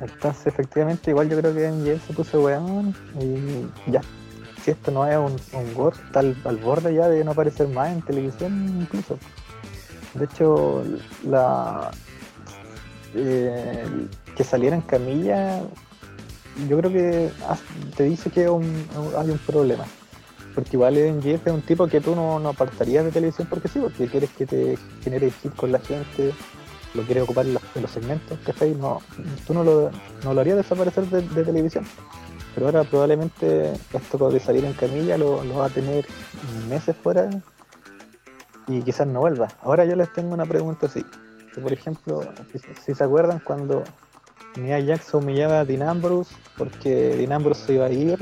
Entonces, efectivamente, igual yo creo que NGF se puso weón y ya. Si esto no es un, un gore, está al, borde ya de no aparecer más en televisión incluso. De hecho, la eh, que saliera en camilla, yo creo que te dice que un- hay un problema. Porque igual Jeff es un tipo que tú no, no apartarías de televisión porque sí, porque quieres que te genere hit con la gente, lo quieres ocupar en los, en los segmentos. No, tú no lo, no lo harías desaparecer de, televisión. Pero ahora probablemente esto de salir en camilla lo, lo va a tener meses fuera y quizás no vuelva. Ahora yo les tengo una pregunta así. Que, por ejemplo, si, se acuerdan cuando Nia Jax humillaba a porque Dean Ambrose se iba a ir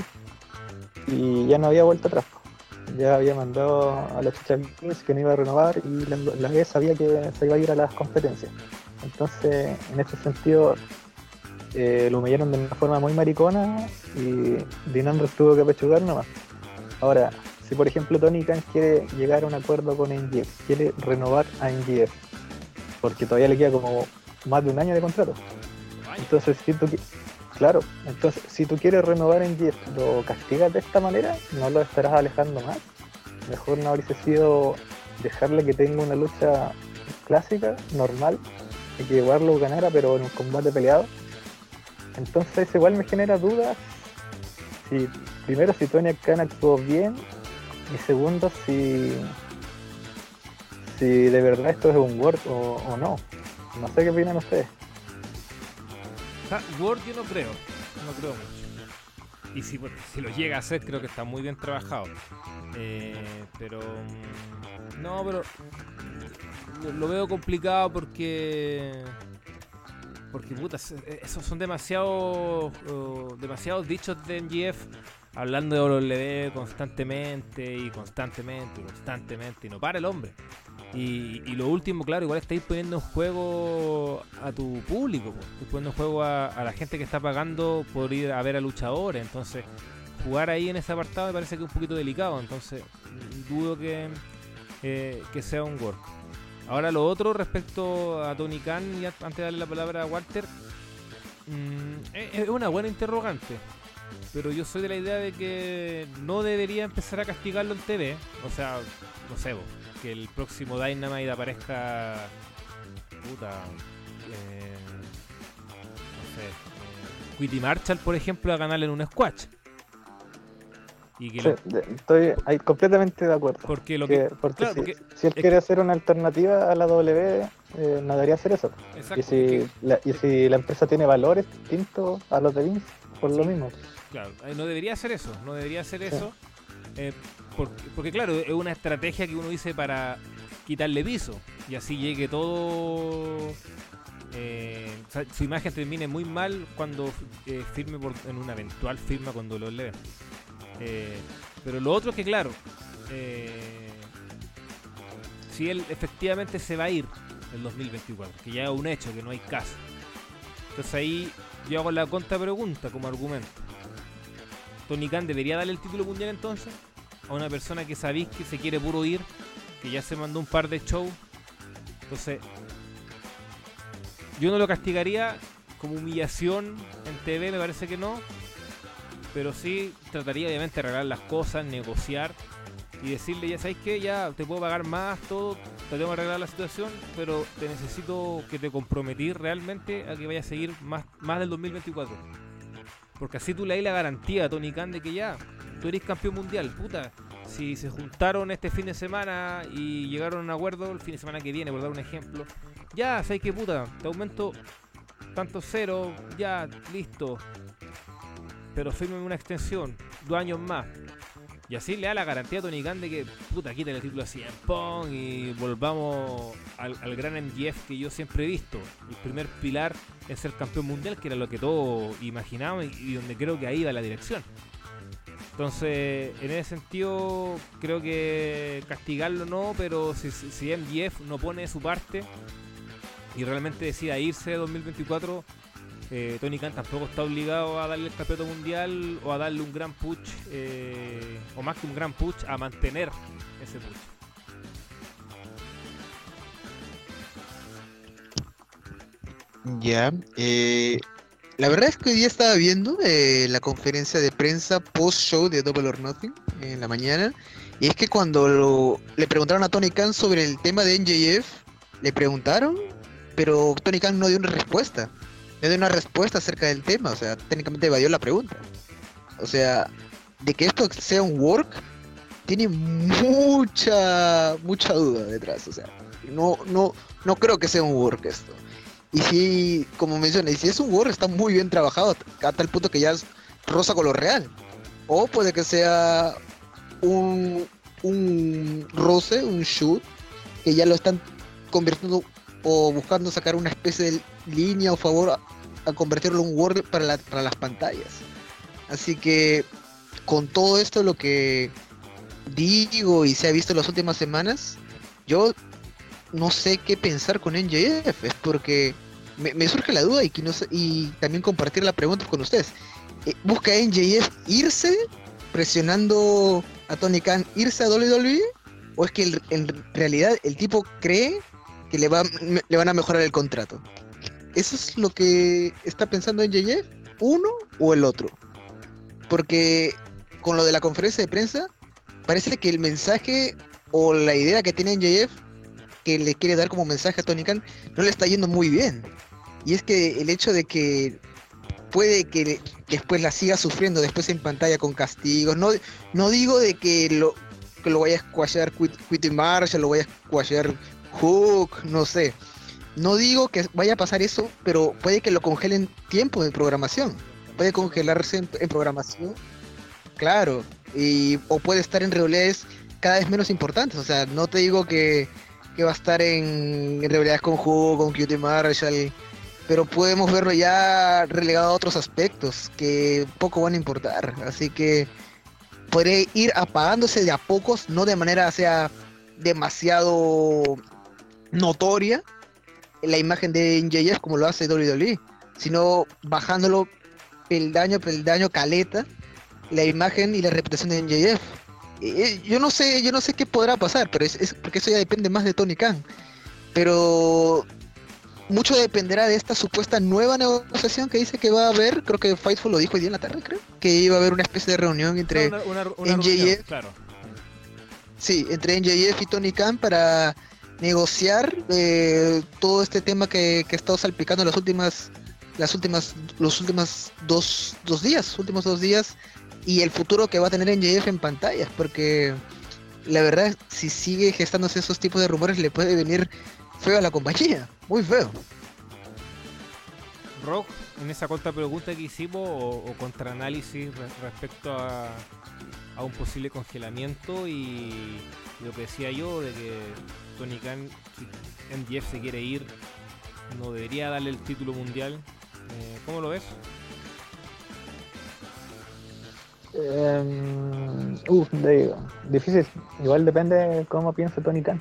y ya no había vuelta atrás. Ya había mandado a la chucha que no iba a renovar y la, la vez sabía que se iba a ir a las competencias. Entonces, en ese sentido, eh, lo humillaron de una forma muy maricona y Dean tuvo que pechugar nomás. Ahora, si por ejemplo Tony Khan quiere llegar a un acuerdo con NGF, quiere renovar a NGF, porque todavía le queda como más de un año de contrato. Entonces, si tú, claro, entonces si tú quieres renovar en NGF, lo castigas de esta manera, no lo estarás alejando más. Mejor no habría sido dejarle que tenga una lucha clásica, normal, y que Warlock ganara, pero en un combate peleado entonces igual me genera dudas si primero si Tony Khan actuó bien y segundo si si de verdad esto es un Word o, no. No sé qué opinan ustedes. Ah, Word yo no creo, no creo mucho. Y si, lo llega a hacer creo que está muy bien trabajado. Eh, pero mm, no, pero lo veo complicado porque porque puta, eh, esos son demasiados demasiados dichos de NGF hablando de WWE constantemente y constantemente y constantemente y no para el hombre. Y, lo último, claro, igual estáis poniendo en juego a tu público, estáis poniendo en juego a, la gente que está pagando por ir a ver a luchadores. Entonces, jugar ahí en ese apartado me parece que es un poquito delicado. Entonces, dudo que, eh, que sea un work. Ahora lo otro respecto a Tony Khan, y antes de darle la palabra a Walter, mm, es una buena interrogante. Pero yo soy de la idea de que no debería empezar a castigarlo en TV. O sea, no sé, que el próximo Dynamite aparezca. Puta. Eh, no sé. Eh, Quitty Marshall, por ejemplo, a ganarle en un squash estoy ahí completamente de acuerdo. Porque lo que, si, él quiere hacer una alternativa a la W, eh, no debería hacer eso. y, si la, y si la empresa tiene valores distintos a los de Vince, por lo mismo. Claro, eh, no debería hacer eso, no debería hacer eso. Eh, porque, claro, es una estrategia que uno dice para quitarle piso y así llegue todo su imagen termine muy mal cuando firme por, en una eventual firma con dolor leve. Eh, pero lo otro es que, claro, eh, si él efectivamente se va a ir en 2024, que ya es un hecho, que no hay caso. Entonces ahí yo hago la contra pregunta como argumento. ¿Tony Khan debería darle el título mundial entonces? A una persona que sabéis que se quiere puro ir, que ya se mandó un par de shows. Entonces, yo no lo castigaría como humillación en TV, me parece que no, pero sí trataría obviamente de arreglar las cosas, negociar y decirle, ya sabes que ya te puedo pagar más, todo, te tengo que arreglar la situación, pero te necesito que te comprometí realmente a que vaya a seguir más, más del 2024. Porque así tú le das la garantía a Tony Khan de que ya, tú eres campeón mundial, puta. Si se juntaron este fin de semana y llegaron a un acuerdo el fin de semana que viene, por dar un ejemplo, ya, sabes que puta, te aumento tanto cero, ya, listo pero firme una extensión, dos años más. Y así le da la garantía a Tony Khan de que, puta, quiten el título así en Pong y volvamos al, gran MGF que yo siempre he visto. El primer pilar es ser campeón mundial, que era lo que todos imaginábamos y, donde creo que ahí va la dirección. Entonces, en ese sentido, creo que castigarlo no, pero si, si MGF no pone su parte y realmente decida irse 2024, eh, Tony Khan tampoco está obligado a darle el campeonato mundial o a darle un gran push, eh, o más que un gran push, a mantener ese push. Ya, eh, la verdad es que hoy día estaba viendo la conferencia de prensa post-show de Double or Nothing en la mañana, y es que cuando le preguntaron a Tony Khan sobre el tema de NJF, le preguntaron, pero Tony Khan no dio una respuesta me dio una respuesta acerca del tema, o sea, técnicamente evadió la pregunta. O sea, de que esto sea un work, tiene mucha, mucha duda detrás, o sea, no, no, no creo que sea un work esto. Y si, como mencioné, si es un work, está muy bien trabajado, hasta el punto que ya es rosa con lo real. O puede que sea un, un roce, un shoot, que ya lo están convirtiendo o buscando sacar una especie de línea o favor a, convertirlo en un Word para, las pantallas. Así que con todo esto lo que digo y se ha visto en las últimas semanas, yo no sé qué pensar con NJF, es porque me, surge la duda y también compartir la pregunta con ustedes. Eh, ¿Busca NJF irse presionando a Tony Khan irse a WWE? ¿O es que en realidad el tipo cree que le, va, le van a mejorar el contrato? ¿Eso es lo que está pensando NJF? ¿Uno o el otro? Porque con lo de la conferencia de prensa, parece que el mensaje o la idea que tiene NJF que le quiere dar como mensaje a Tony Khan no le está yendo muy bien. Y es que el hecho de que puede que, después la siga sufriendo después en pantalla con castigos, no, no digo de que lo, que lo vaya a squashear Quitty Marshall, lo vaya a squashear Hook, no sé. No digo que vaya a pasar eso, pero puede que lo congelen tiempo de programación. Puede congelarse en, programación. Claro. Y, o puede estar en realidades cada vez menos importantes. O sea, no te digo que, que va a estar en, en con Hook, con Cutie Marshall pero podemos verlo ya relegado a otros aspectos que poco van a importar. Así que puede ir apagándose de a pocos, no de manera sea demasiado notoria la imagen de NJF como lo hace WWE, sino bajándolo peldaño, peldaño, caleta, la imagen y la reputación de NJF. Eh, yo no sé, yo no sé qué podrá pasar, pero es, es porque eso ya depende más de Tony Khan. Pero mucho dependerá de esta supuesta nueva negociación que dice que va a haber, creo que Fightful lo dijo hoy día en la tarde, creo, que iba a haber una especie de reunión entre NJF, claro. sí, entre NJF y Tony Khan para negociar eh, todo este tema que, que ha estado salpicando las últimas las últimas los últimos dos, dos días últimos dos días y el futuro que va a tener NJF en pantallas porque la verdad si sigue gestándose esos tipos de rumores le puede venir feo a la compañía, muy feo. Rock, en esa corta pregunta que hicimos o, o contraanálisis respecto a, a, un posible congelamiento y, lo que decía yo de que Tony Khan, MJF se quiere ir, no debería darle el título mundial. Eh, ¿Cómo lo ves? Eh, difícil. Igual depende de cómo piensa Tony Khan.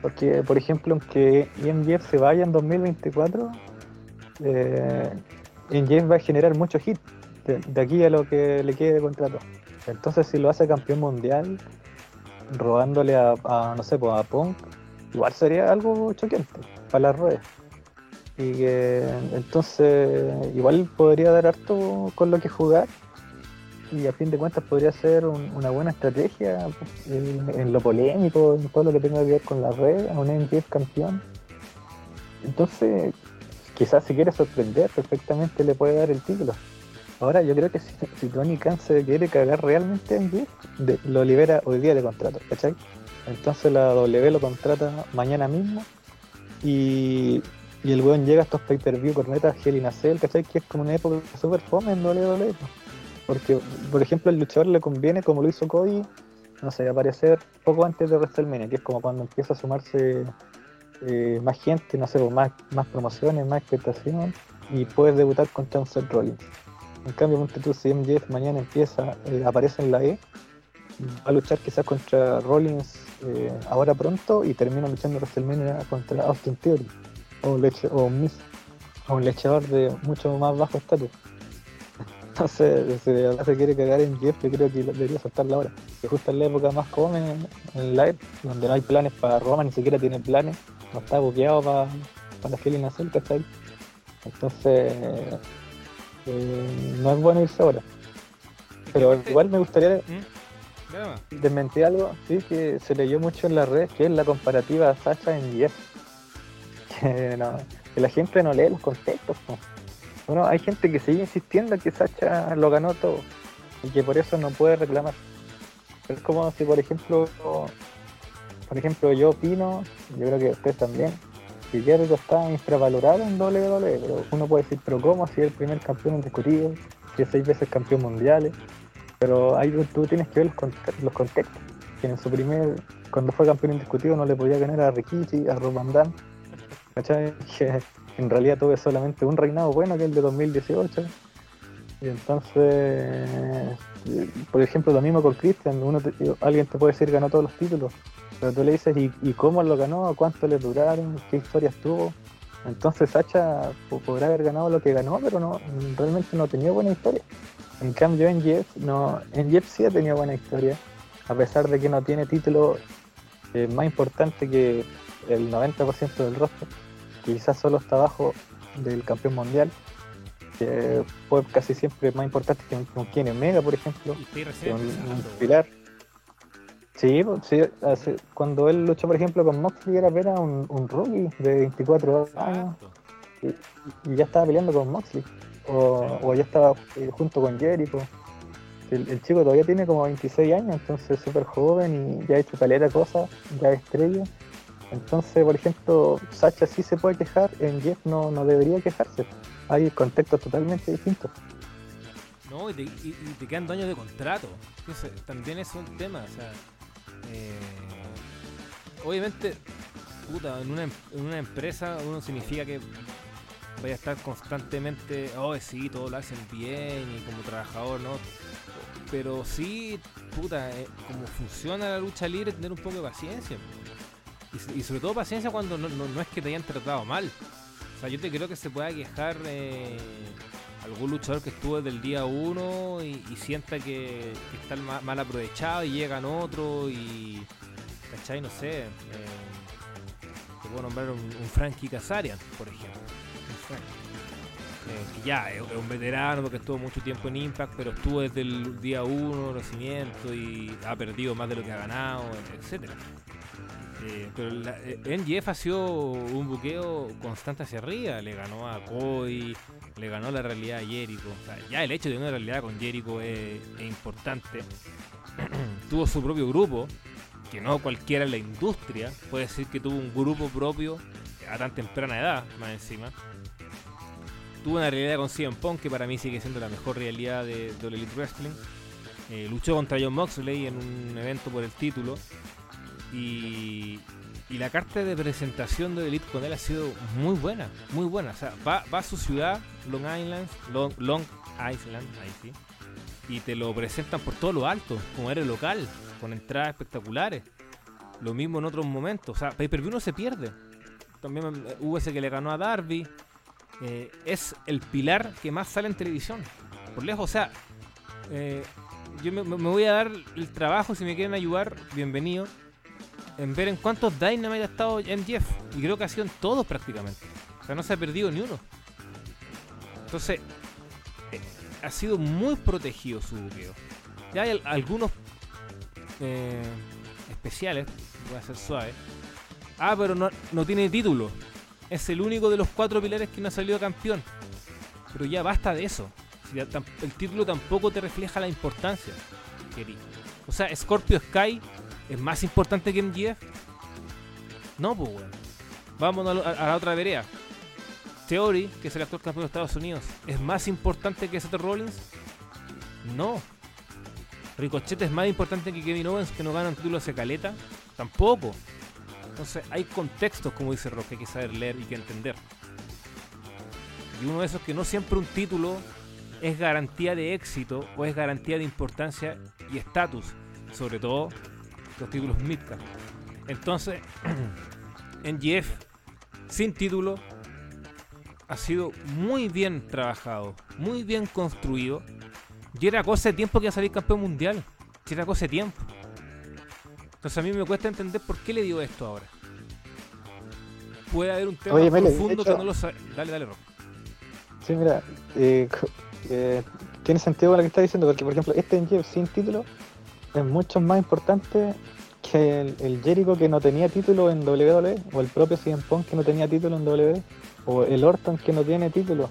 Porque, por ejemplo, aunque MJF se vaya en 2024, eh, va a generar mucho hit de, aquí a lo que le quede de contrato. Entonces, si lo hace campeón mundial, robándole a, no sé, pues a Punk, igual sería algo choqueante para las ruedas. Y que entonces, igual podría dar harto con lo que jugar y a fin de cuentas podría ser una buena estrategia en, lo polémico, en todo lo que tenga que ver con la red, a un MJF campeón. Entonces, quizás si quiere sorprender, perfectamente le puede dar el título. Ahora yo creo que si, Tony Khan se quiere cagar realmente en lo libera hoy día de contrato, ¿cachai? Entonces la W lo contrata mañana mismo y, el weón llega a estos pay-per-view cornetas Hell in a Cell, ¿cachai? Que es como una época super fome en WWE. Porque, por ejemplo, al luchador le conviene, como lo hizo Cody, no sé, aparecer poco antes de WrestleMania, que es como cuando empieza a sumarse eh, más gente, no sé, más, más promociones, más expectación, y puedes debutar contra un Seth Rollins. En cambio, tú, si MJF mañana empieza, eh, aparece en la E, va a luchar quizás contra Rollins eh, ahora pronto y termina luchando WrestleMania contra Austin Theory, o, leche, o, Miss, o un luchador de mucho más bajo estatus. Entonces, si de verdad se quiere cagar en Jeff, yo creo que debería soltarla ahora. Que justo en la época más joven en, live, donde no hay planes para Roma, ni siquiera tiene planes, no está buqueado para, para Kelly Nacer, ¿cachai? Entonces, eh, no es bueno irse ahora. Pero igual me gustaría ¿Mm? Desmentir algo, sí, que se leyó mucho en la red, que es la comparativa a Sacha en Jeff. [LAUGHS] Que, no, que la gente no lee los contextos. Bueno, hay gente que sigue insistiendo que Sacha lo ganó todo y que por eso no puede reclamar. Es como si, por ejemplo, por ejemplo, yo opino, yo creo que usted también, que Jericho está infravalorado en WWE, pero uno puede decir, pero ¿cómo si es el primer campeón indiscutido, que es seis veces campeón mundial? Pero ahí tú tienes que ver los, contextos. Que en su primer, cuando fue campeón indiscutido, no le podía ganar a Rikichi, a Damme. ¿Cachai? en realidad tuve solamente un reinado bueno, que es el de 2018. Y entonces, por ejemplo, lo mismo con Christian, alguien te puede decir ganó todos los títulos, pero tú le dices, ¿y, ¿y, cómo lo ganó? ¿Cuánto le duraron? ¿Qué historias tuvo? Entonces Sacha podrá haber ganado lo que ganó, pero no realmente no tenía buena historia. En cambio en Jeff, no, en Jeff sí ha tenido buena historia, a pesar de que no tiene título eh, más importante que el 90% del roster, que quizás solo está abajo del campeón mundial, que fue casi siempre más importante que con quien Mega, por ejemplo, un, un pilar. Sí, pues, cuando él luchó, por ejemplo, con Moxley era, era un, un rookie de 24 años y, ya estaba peleando con Moxley. O, ya estaba eh, junto con Jericho. El, chico todavía tiene como 26 años, entonces súper joven y ya ha hecho caleta cosas, ya es estrella. Entonces, por ejemplo, Sacha sí se puede quejar, en Jeff no, no debería quejarse. Hay contextos totalmente distintos. No, y te, y, te quedan años de contrato. también es un tema, o sea, eh, obviamente, puta, en una, en una empresa uno significa que vaya a estar constantemente, oh, sí, todo lo hacen bien y como trabajador, ¿no? Pero sí, puta, eh, como funciona la lucha libre, tener un poco de paciencia. Y, sobre todo paciencia cuando no, no, es que te hayan tratado mal. O sea, yo te creo que se pueda quejar eh, algún luchador que estuvo desde el día uno y, sienta que, está mal, aprovechado y llegan otro y. ¿Cachai? No sé. Eh, te puedo nombrar un, Frankie Kazarian, por ejemplo. Eh, ya es, un veterano porque estuvo mucho tiempo en Impact, pero estuvo desde el día uno, los cimientos y ha perdido más de lo que ha ganado, etcétera. Eh, pero la, NGF ha sido un buqueo constante hacia arriba. Le ganó a Cody, le ganó la realidad a Jericho. ya el hecho de una realidad con Jericho es, importante. [CLEARS THROAT] tuvo su propio grupo, que no cualquiera en la industria puede decir que tuvo un grupo propio a tan temprana edad, más encima. Tuvo una realidad con CM Punk, que para mí sigue siendo la mejor realidad de, Elite Wrestling. Eh, luchó contra John Moxley en un evento por el título. Y, y la carta de presentación de Elite con él ha sido muy buena, muy buena. O sea, va, va a su ciudad, Long Island, Long, Long Island, ahí sí, y te lo presentan por todo lo alto, como eres local, con entradas espectaculares. Lo mismo en otros momentos. O sea, Pay Per View no se pierde. También eh, hubo ese que le ganó a Darby. Eh, es el pilar que más sale en televisión. Por lejos, o sea, eh, yo me, voy a dar el trabajo, si me quieren ayudar, bienvenido en ver en cuántos Dynamite ha estado MJF. Y creo que ha sido en todos prácticamente. O sea, no se ha perdido ni uno. Entonces, eh, ha sido muy protegido su buqueo. Ya hay algunos especiales, voy a ser suave. Ah, pero no, no tiene título. Es el único de los cuatro pilares que no ha salido campeón. Pero ya basta de eso. El título tampoco te refleja la importancia. O sea, Scorpio Sky ¿Es más importante que MGF? No, pues, weón. Vamos a, la otra vereda. Theory, que es el actual campeón de Estados Unidos, ¿es más importante que Seth Rollins? No. Ricochet es más importante que Kevin Owens, que no gana un título de caleta? Tampoco. Entonces hay contextos, como dice Rock, que saber leer y que entender. Y uno de esos que no siempre un título es garantía de éxito o es garantía de importancia y estatus. Sobre todo los títulos Midcard. Entonces, [CLEARS THROAT] en Jeff, sin título, ha sido muy bien trabajado, muy bien construido. Y era cosa de tiempo que iba a salir campeón mundial. Y era cosa de tiempo. Entonces a mí me cuesta entender por qué le digo esto ahora. Puede haber un tema profundo que no lo sabe. Dale, dale, Rob. Sí, mira, eh, eh, tiene sentido lo que está diciendo, porque por ejemplo, este Jeff sin título es mucho más importante que el, Jericho que no tenía título en WWE, o el propio CM Punk que no tenía título en WWE, o el Orton que no tiene título.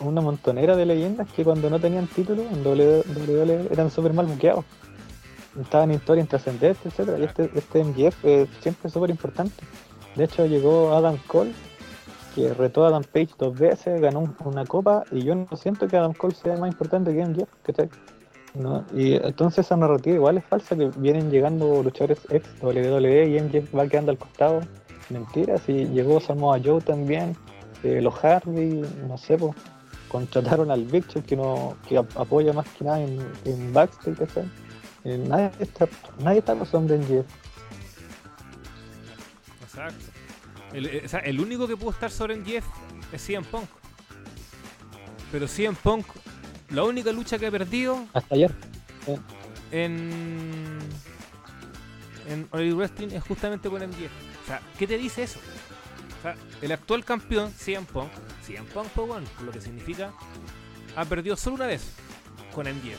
una montonera de leyendas que cuando no tenían título en WWE eran súper mal buqueados. Estaban en historias trascendentes, etcétera Y este, este es siempre súper importante. De hecho llegó Adam Cole, que retó a Adam Page dos veces, ganó una copa, y yo no siento que Adam Cole sea más importante que MGF, ¿cachai? ¿no? Y entonces esa narrativa igual es falsa, que vienen llegando luchadores ex WWE y MJF va quedando al costado. Mentira, si llegó Samoa Joe también, eh, los Hardy, no sé, pues, contrataron al Victor que no que apoya más que nada en, en backstage, eh, nadie está, nadie está pasando en Jeff. Exacto. El, eh, o sea, el único que pudo estar sobre en Jeff es CM Punk. Pero CM Punk, la única lucha que ha perdido. Hasta ayer. En. En All Wrestling es justamente con MJF. O sea, ¿qué te dice eso? O sea, el actual campeón, CM Punk, CM Punk por one, lo que significa, ha perdido solo una vez con MJF.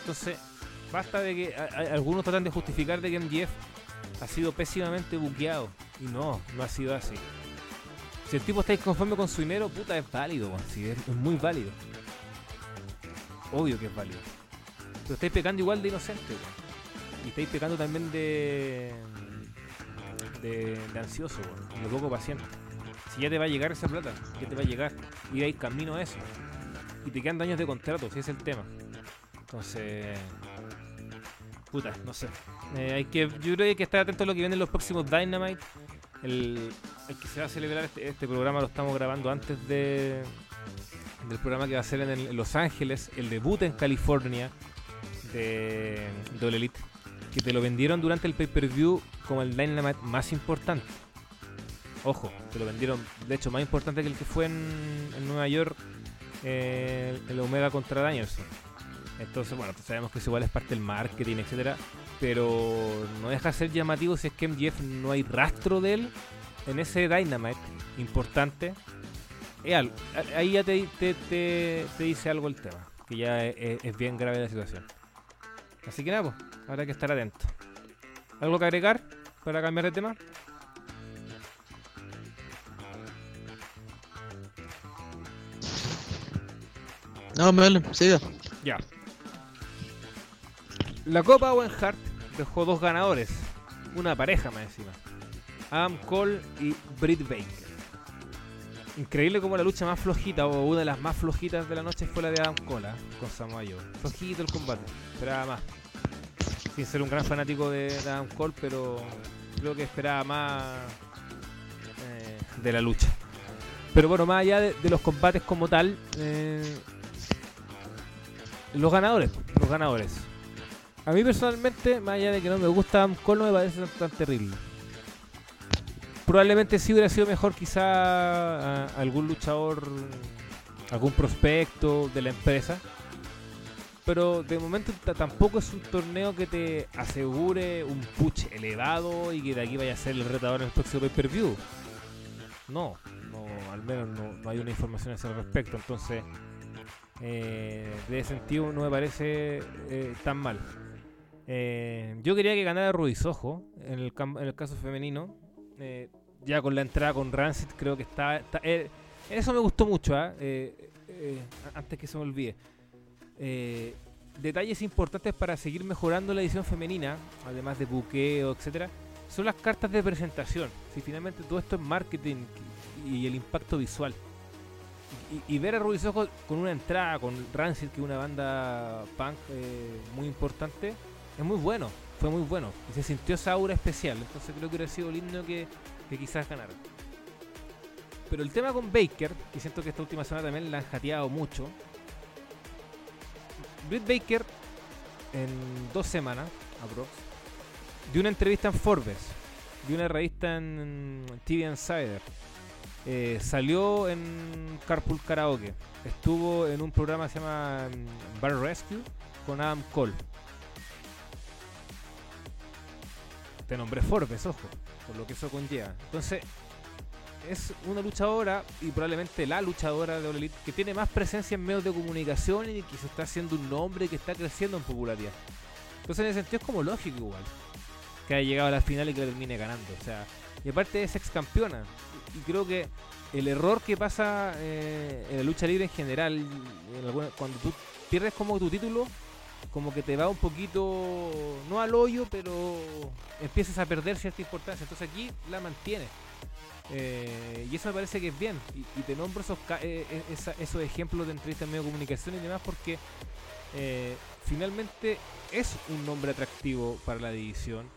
Entonces, basta de que algunos tratan de justificar de que MJF ha sido pésimamente buqueado. Y no, no ha sido así. Si el tipo está inconforme con su dinero, puta, es válido, es, muy válido. Obvio que es válido. Pero estáis pecando igual de inocente, Y estáis pecando también de. de, ansioso, de poco paciente. Si ya te va a llegar esa plata, ya te va a llegar. Y hay camino a eso. Y te quedan daños de contrato, si es el tema. Entonces. Puta, no sé. Eh, hay que, yo creo que hay que estar atento a lo que viene en los próximos Dynamite. El, que se va a celebrar este, este, programa lo estamos grabando antes de del programa que va a ser en, Los Ángeles, el debut en California de Double Elite, que te lo vendieron durante el pay-per-view como el Dynamite más importante. Ojo, te lo vendieron, de hecho, más importante que el que fue en, Nueva York, eh, el Omega contra Danielson. Entonces, bueno, pues sabemos que eso igual es parte del marketing, etcétera, pero no deja de ser llamativo si es que MJF no hay rastro de él en ese Dynamite importante. ahí ya te, te, dice algo el tema, que ya es, bien grave la situación. Así que nada, pues, habrá que estar atento. ¿Algo que agregar para cambiar de tema? No, me vale, siga. Ya. La Copa Owen Hart dejó dos ganadores, una pareja más encima. Adam Cole y Britt Baker. Increíble como la lucha más flojita o una de las más flojitas de la noche fue la de Adam Cole ¿eh? con Samoa Joe. Flojito el combate, esperaba más. Sin ser un gran fanático de Adam Cole, pero creo que esperaba más eh, de la lucha. Pero bueno, más allá de, los combates como tal, eh, los ganadores, los ganadores. A mí personalmente, más allá de que no me gusta Cole, no me parece tan, terrible. Probablemente sí hubiera sido mejor quizá algún luchador, algún prospecto de la empresa. Pero de momento tampoco es un torneo que te asegure un push elevado y que de aquí vaya a ser el retador en el próximo pay-per-view. No, no, al menos no, hay una información a ese respecto. Entonces, eh, de ese sentido no me parece eh, tan mal. Eh, yo quería que ganara Ruizojo en el, en el caso femenino. Eh, ya con la entrada con Rancid creo que está... Eh, eso me gustó mucho, ¿ah? antes que se me olvide. detalles importantes para seguir mejorando la edición femenina, además de buqueo, etcétera, son las cartas de presentación. Si finalmente todo esto es marketing y el impacto visual. Y, ver a Ruizojo con una entrada con Rancid, que es una banda punk muy importante, es muy bueno, fue muy bueno. Y se sintió esa aura especial. Entonces creo que hubiera sido lindo que, quizás ganara. Pero el tema con Baker, y siento que esta última semana también la han jateado mucho. Britt Baker, en dos semanas, aprox, de una entrevista en Forbes, de una revista en TV Insider. Eh, salió en Carpool Karaoke. Estuvo en un programa que se llama mm, Bar Rescue con Adam Cole. Te nombré Forbes, ojo, por lo que eso conlleva. Entonces, es una luchadora y probablemente la luchadora de All Elite que tiene más presencia en medios de comunicación y que se está haciendo un nombre que está creciendo en popularidad. Entonces, en ese sentido, es como lógico igual que haya llegado a la final y que termine ganando. O sea, y aparte es ex campeona. Y creo que el error que pasa eh, en la lucha libre en general, cuando tú pierdes como tu título, como que te va un poquito, no al hoyo, pero empiezas a perder cierta importancia. Entonces aquí la mantiene. Eh, y eso me parece que es bien. Y, te nombro esos, eh, eh, esos ejemplos de entrevistas en medio de comunicación y demás porque finalmente es un nombre atractivo para la división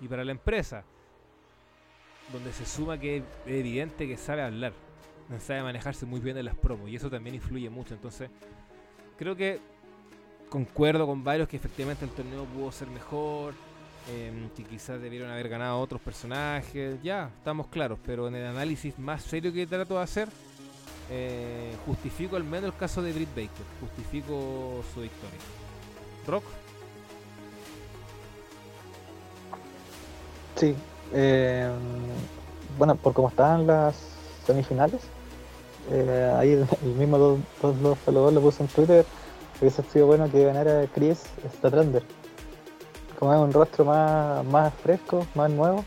y para la empresa. Donde se suma que es evidente que sabe hablar. sabe manejarse muy bien en las promos y eso también influye mucho. Entonces, creo que concuerdo con varios que efectivamente el torneo pudo ser mejor, em, que quizás debieron haber ganado otros personajes, ya, estamos claros, pero en el análisis más serio que trato de hacer, eh, justifico al menos el caso de Britt Baker, justifico su victoria. Rock. Sí, eh, bueno, por cómo estaban las semifinales, eh, ahí el, mismo dos, dos, dos, lo puse en Twitter, hubiese sido bueno que ganara Chris Statlander. Como es un rostro más, más fresco, más nuevo,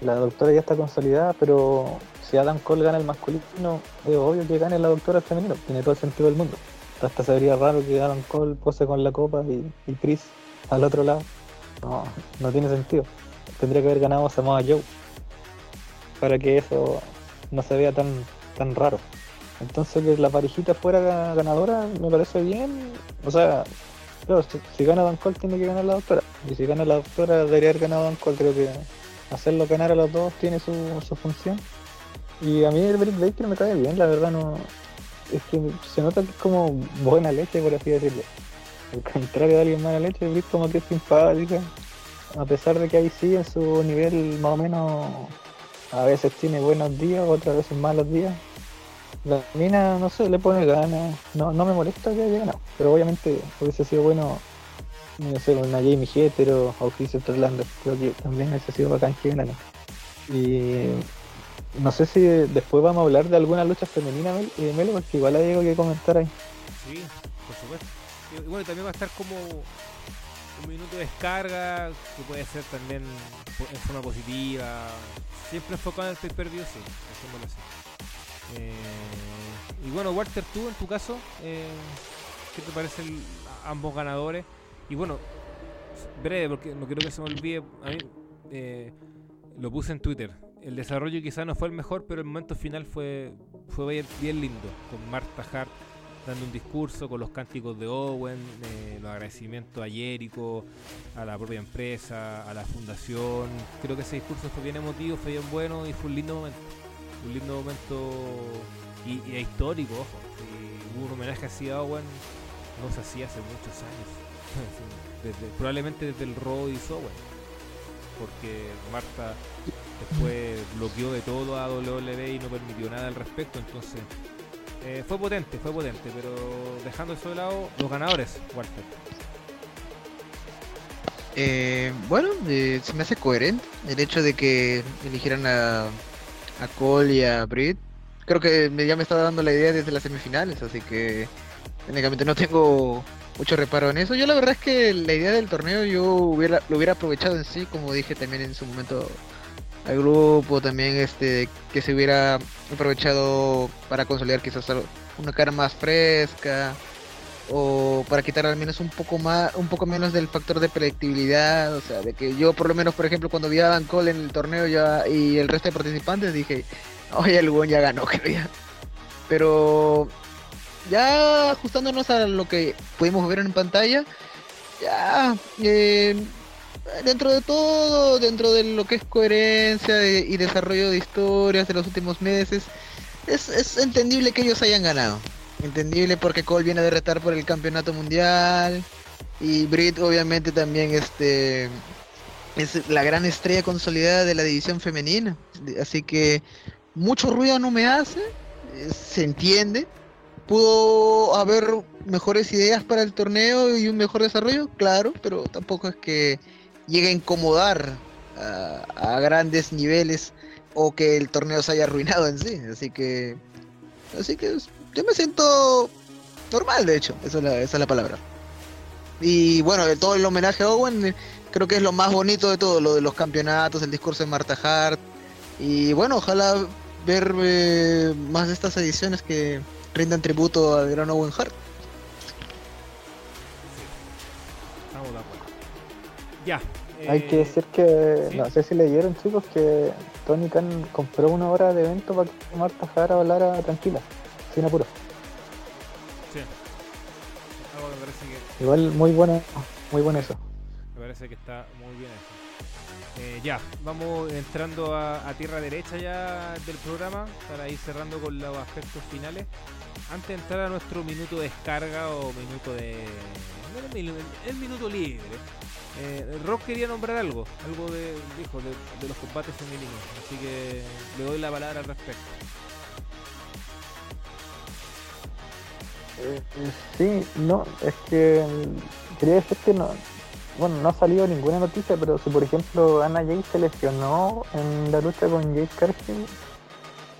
la doctora ya está consolidada, pero si Adam Cole gana el masculino, es obvio que gane la doctora el femenino, tiene todo el sentido del mundo. Hasta sería raro que Adam Cole pose con la copa y, y Chris al otro lado. No, no tiene sentido. Tendría que haber ganado Samoa Joe para que eso no se vea tan, tan raro. Entonces que la parejita fuera ganadora me parece bien. O sea, si, gana Don Cole tiene que ganar la doctora. Y si gana la doctora debería haber ganado Don Cole. Creo que hacerlo ganar a los dos tiene su, su función. Y a mí el Britt Baker me cae bien, la verdad no. Es que se nota que es como buena leche, por así decirlo. Al contrario de alguien mala leche, Britt como que es simpática. A pesar de que ahí sí en su nivel más o menos a veces tiene buenos días, otras veces malos días. La mina, no sé, le pone ganas. No, no me molesta que haya ganado. Pero obviamente hubiese sido bueno, no sé, una Jamie Hetero o Chris Terlander. Creo que también hubiese sido bacán que ganara. Y no sé si después vamos a hablar de alguna lucha femenina, de Melo, porque igual hay algo que comentar ahí. Sí, por supuesto. Y bueno, también va a estar como un minuto de descarga, que puede ser también en forma positiva. Siempre enfocado en el pay-per-view, sí, haciéndolo así. Eh, y bueno, Walter, tú en tu caso, eh, ¿qué te parecen ambos ganadores? Y bueno, breve, porque no quiero que se me olvide, a mí eh, lo puse en Twitter. El desarrollo quizás no fue el mejor, pero el momento final fue, fue bien lindo, con Marta Hart dando un discurso con los cánticos de Owen, eh, los agradecimientos a Jericho, a la propia empresa, a la fundación. Creo que ese discurso fue bien emotivo, fue bien bueno y fue un lindo momento. Un lindo momento y, histórico, ojo. hubo un homenaje así a Owen, no se hacía hace muchos años. [LAUGHS] probablemente desde el Raw y Owen. Porque Marta después bloqueó de todo a WWE y no permitió nada al respecto, entonces eh, fue potente, fue potente, pero dejando eso de lado, los ganadores, Walter. Eh, bueno, eh, se me hace coherente el hecho de que eligieran a, a Cole y a Britt. Creo que ya me estaba dando la idea desde las semifinales, así que técnicamente no tengo mucho reparo en eso. Yo la verdad es que la idea del torneo yo lo hubiera aprovechado en sí, como dije también en su momento al grupo también este que se hubiera aprovechado para consolidar quizás una cara más fresca o para quitar al menos un poco más un poco menos del factor de predictibilidad o sea de que yo por lo menos por ejemplo cuando vi a Dan Cole en el torneo ya y el resto de participantes dije oye el buen ya ganó [LAUGHS] creo ya pero ya ajustándonos a lo que pudimos ver en pantalla ya eh, dentro de todo, dentro de lo que es coherencia y desarrollo de historias de los últimos meses, es, entendible que ellos hayan ganado. Entendible porque Cole viene de retar por el campeonato mundial y Britt obviamente también este es la gran estrella consolidada de la división femenina. Así que mucho ruido no me hace, eh, se entiende. Pudo haber mejores ideas para el torneo y un mejor desarrollo, claro, pero tampoco es que llegue a incomodar a, grandes niveles o que el torneo se haya arruinado en sí. Así que, así que yo me siento normal, de hecho, esa es la, esa es la palabra. Y bueno, de todo el homenaje a Owen, eh, creo que es lo más bonito de todo, lo de los campeonatos, el discurso de Marta Hart. Y bueno, ojalá ver eh, más de estas ediciones que rindan tributo al gran Owen Hart. Ya, hay que decir que, no sé si leyeron chicos, que Tony Khan compró una hora de evento para que Marta Jara hablara tranquila, sin apuro. Sí. Igual muy bueno, muy bueno eso. Me parece que está muy bien eso. Eh, ya, vamos entrando a, tierra derecha ya del programa para ir cerrando con los aspectos finales. Antes de entrar a nuestro minuto de descarga o minuto de. El, minuto libre. Eh, Rock quería nombrar algo, algo de, dijo, de, los combates femeninos. Así que le doy la palabra al respecto. Sí, no, es que quería decir que no, bueno, no ha salido ninguna noticia, pero si por ejemplo Ana Jay se lesionó en la lucha con Jade Cargill,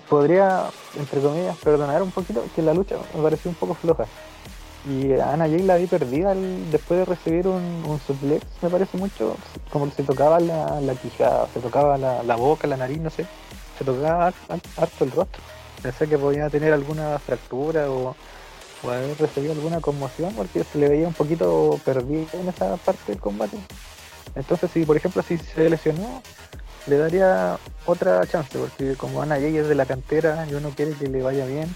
podría, entre comillas, perdonar un poquito que la lucha me pareció un poco floja. Y Ana Jay la vi perdida después de recibir un, suplex, me parece mucho, como que se tocaba la, la quijada, se tocaba la, boca, la nariz, no sé, se tocaba harto el rostro. Pensé que podía tener alguna fractura o o haber recibido alguna conmoción porque se le veía un poquito perdido en esa parte del combate. Entonces, si por ejemplo si se lesionó, le daría otra chance, porque como Ana Jay es de la cantera y uno quiere que le vaya bien.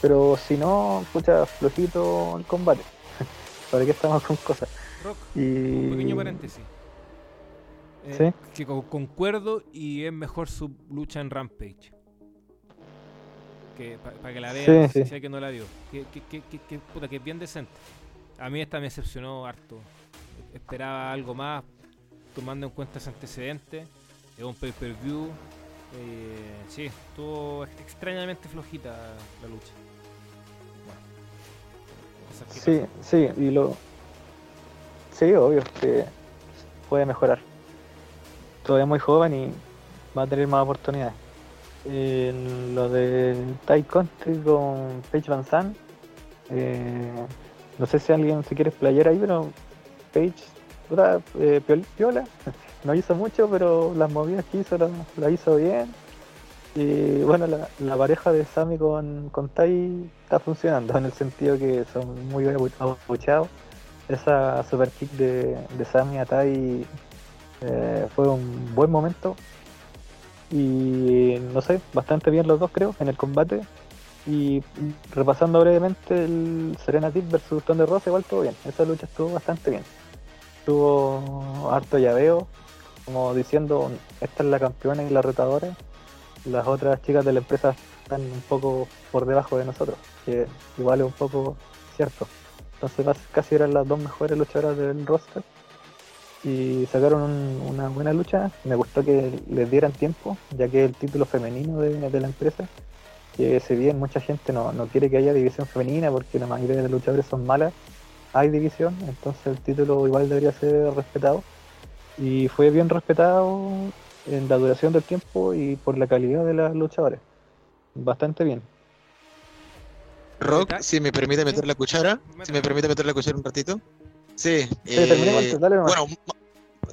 Pero si no, escucha flojito el combate. [LAUGHS] ¿Para qué estamos con cosas? Rock, un pequeño paréntesis. Eh, ¿Sí? Que concuerdo y es mejor su lucha en Rampage que para que la vean, si hay que no la vio. Que, que, puta, que es bien decente. A mí esta me decepcionó harto. Esperaba algo más, tomando en cuenta ese antecedente. Es un pay-per-view. Eh, sí, estuvo extrañamente flojita la lucha. sí, sí, y lo. Sí, obvio que puede mejorar. Todavía es muy joven y va a tener más oportunidades en lo de Tai Country con Paige Van Zandt. Eh, no sé si alguien se quiere explayar ahí, pero Paige, eh, piola, [LAUGHS] no hizo mucho, pero las movidas que hizo la, hizo bien. Y bueno, la, pareja de Sammy con, con Tai está funcionando en el sentido que son muy bien abucheados. Esa super kick de, de Sammy a Tai eh, fue un buen momento y no sé, bastante bien los dos creo en el combate. Y repasando brevemente el Serena Tip versus Thunder Rosa, igual todo bien. Esa lucha estuvo bastante bien. Tuvo harto llaveo, como diciendo, esta es la campeona y la retadora. Las otras chicas de la empresa están un poco por debajo de nosotros, que igual es un poco cierto. Entonces casi eran las dos mejores luchadoras del roster y sacaron una buena lucha. Me gustó que les dieran tiempo, ya que el título femenino de, la empresa. Que si bien mucha gente no, quiere que haya división femenina porque la mayoría de los luchadores son malas, hay división, entonces el título igual debería ser respetado. Y fue bien respetado en la duración del tiempo y por la calidad de las luchadoras. Bastante bien. Rock, si me permite meter la cuchara, si me permite meter la cuchara un ratito. Sí. Eh, bueno,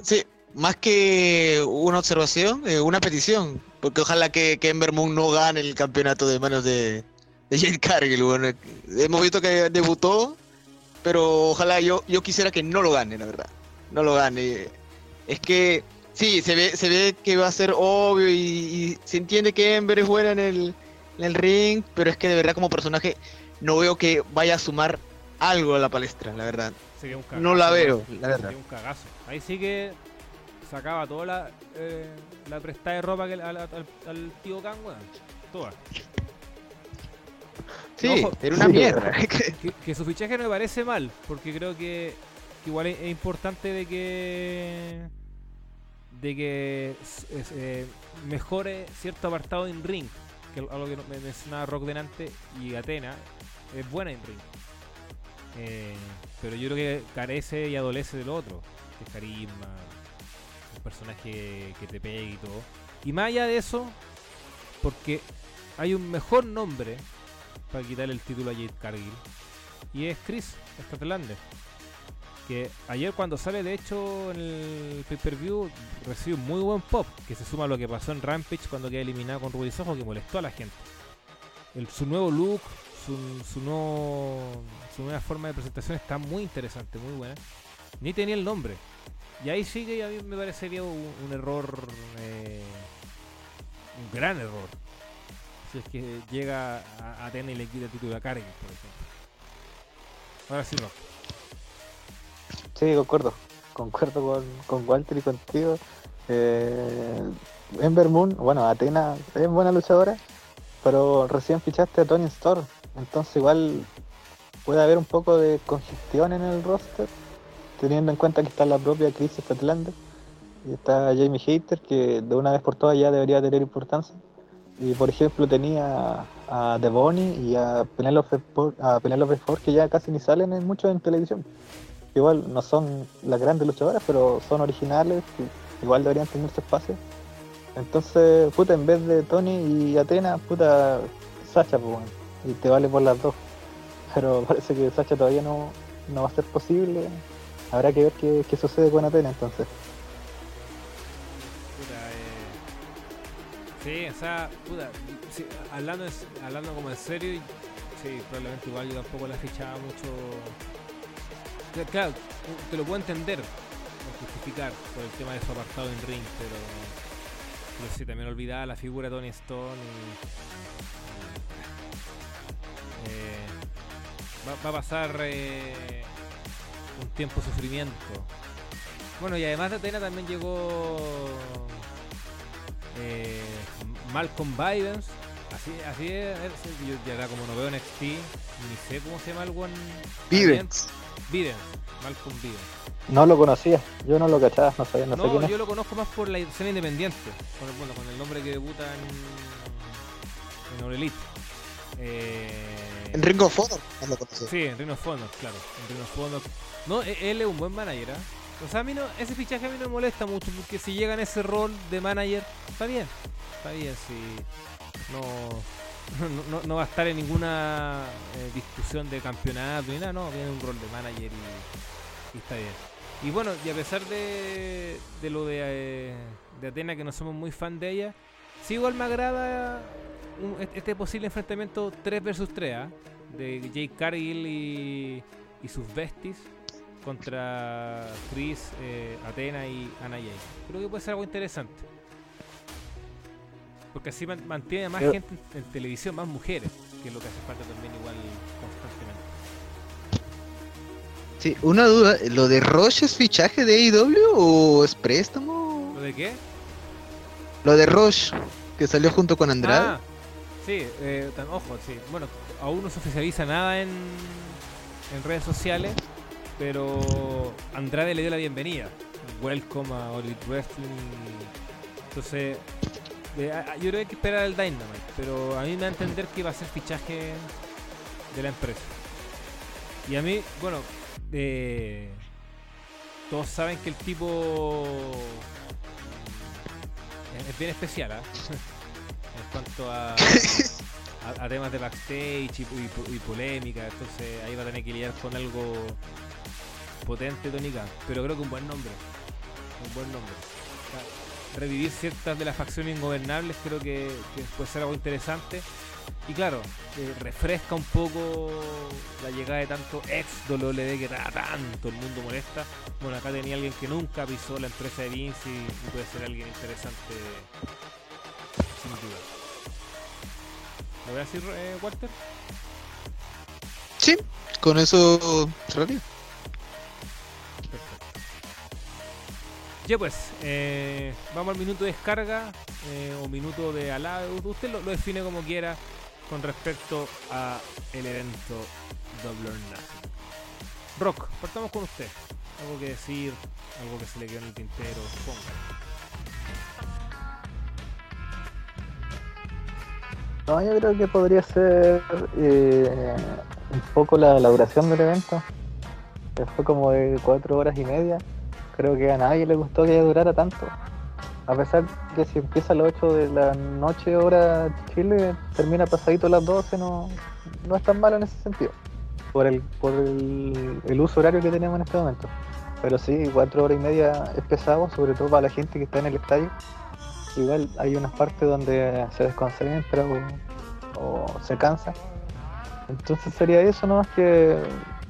sí, más que una observación, eh, una petición. Porque ojalá que, que Ember Moon no gane el campeonato de manos de, de Jade Cargill. Bueno, hemos visto que debutó, pero ojalá yo, yo quisiera que no lo gane, la verdad. No lo gane. Es que sí, se ve, se ve que va a ser obvio y, se entiende que Ember es buena en el, en el ring, pero es que de verdad como personaje no veo que vaya a sumar algo a la palestra, la verdad no la veo, la verdad. un cagazo. Ahí sí que sacaba toda la, eh, la prestada de ropa que, al, tío Kang, Toda. Sí, era una mierda. [LAUGHS] Que, su fichaje no me parece mal, porque creo que, igual es, importante de que de que eh, mejore cierto apartado en ring, que algo que me mencionaba Rock delante y Atena es buena en ring. Eh, pero yo creo que carece y adolece del otro, que es carisma, un personaje que te pegue y todo. Y más allá de eso, porque hay un mejor nombre para quitar el título a Jade Cargill, y es Chris Statlander. Que ayer cuando sale de hecho en el pay-per-view recibe un muy buen pop, que se suma a lo que pasó en Rampage cuando queda eliminado con Rudy Soho, que molestó a la gente. su nuevo look, su, su, su nueva forma de presentación está muy interesante, muy buena. Ni tenía el nombre. Y ahí sí que a mí me parecería un, error, eh, un gran error. Si es que llega a, tener el equipo de título a Cargill, por ejemplo. Ahora sí, no. Sí, concuerdo, concuerdo con, con Walter y contigo. Eh, Ember Moon, bueno, Atena es buena luchadora, pero recién fichaste a Tony Storm, entonces igual puede haber un poco de congestión en el roster, teniendo en cuenta que está la propia Chris Statlander y está Jamie Hater, que de una vez por todas ya debería tener importancia. Y por ejemplo tenía a Devoni y a Penelope, a que ya casi ni salen en, mucho en televisión. Igual no son las grandes luchadoras, pero son originales, igual deberían tener su espacio. Entonces, puta, en vez de Tony y Atena, puta, Sacha, pues, y te vale por las dos. Pero [LAUGHS] parece que Sacha todavía no, no va a ser posible. Habrá que ver qué, qué sucede con Atena entonces. Puta, eh... Sí, o sea, puta, hablando, hablando como en serio, sí, probablemente igual yo tampoco la fichaba mucho. Cla- Claro, te lo puedo entender, justificar por el tema de su apartado en ring, pero, pero sí, también olvidaba la figura de Tony Stone y. eh, va, va a pasar eh, un tiempo sufrimiento. Bueno, y además de Atena también llegó eh, Malcolm Bidens. Así, así es, yo ya como no veo NXT, ni sé cómo se llama el buen. Vivens. Bidens, Malcolm Bidens. No lo conocía, yo no lo cachaba, no sabía, no, sé No, quién es. yo lo conozco más por la escena independiente, con el, bueno, con el nombre que debuta en, en All Elite. Eh, En Ring of Honor, no lo conocí. Sí, en Ring of Honor, claro. En Ring of Honor. No, e- él es un buen manager. ¿ah? O sea, a mí no, ese fichaje a mí no me molesta mucho porque si llega en ese rol de manager, está bien. Está bien, si no, [LAUGHS] no, no- no va a estar en ninguna eh, discusión de campeonato ni nada, no, viene un rol de manager y, y está bien. Y bueno, y a pesar de, de lo de, eh, de Atena, que no somos muy fan de ella, sí igual me agrada un- este posible enfrentamiento 3 versus 3 ¿ah? de Jake Cargill y, y sus besties contra Chris, eh, Atena y Ana Jay. Creo que puede ser algo interesante. Porque así man- mantiene más Pero- gente en, en televisión, más mujeres, que es lo que hace falta también igual constantemente. Sí, una duda, ¿lo de Roche es fichaje de AEW o es préstamo? ¿Lo de qué? Lo de Roche, que salió junto con Andrade. Ah, sí, eh, tan- ojo, sí. Bueno, aún no se oficializa nada en, en redes sociales, pero Andrade le dio la bienvenida. Welcome a All Wrestling. Entonces, eh, yo creo que hay que esperar el Dynamite, pero a mí me da a entender que va a ser fichaje de la empresa. Y a mí, bueno, eh, todos saben que el tipo es- bien especial, ¿ah? [LAUGHS] cuanto a, [LAUGHS] a, a temas de backstage y, y y polémica, entonces ahí va a tener que lidiar con algo potente Khan, pero creo que un buen nombre, un buen nombre. O sea, Revivir ciertas de las facciones ingobernables creo que, que puede ser algo interesante. Y claro, eh, refresca un poco la llegada de tanto ex WWE que ta- tanto el mundo molesta. Bueno, acá tenía alguien que nunca pisó la empresa de Vince y puede ser alguien interesante sin duda. ¿Lo voy a decir, eh, Walter? Sí, con eso cerraría. Perfecto. Ya pues, eh, vamos al minuto de descarga eh, o minuto de alado. Usted lo, lo define como quiera con respecto a el evento Double or Nothing. Rock, partamos con usted. Algo que decir, algo que se le quedó en el tintero. Ponga. No, yo creo que podría ser eh, un poco la, duración del evento. Fue como de cuatro horas y media. Creo que a nadie le gustó que durara tanto. A pesar que si empieza a las 8 de la noche hora Chile, termina pasadito a las 12, no, no es tan malo en ese sentido. Por el, por el, el uso horario que tenemos en este momento. Pero sí, cuatro horas y media es pesado, sobre todo para la gente que está en el estadio. Igual hay unas partes donde se desconcentra o, se cansa. Entonces sería eso, ¿no? Más que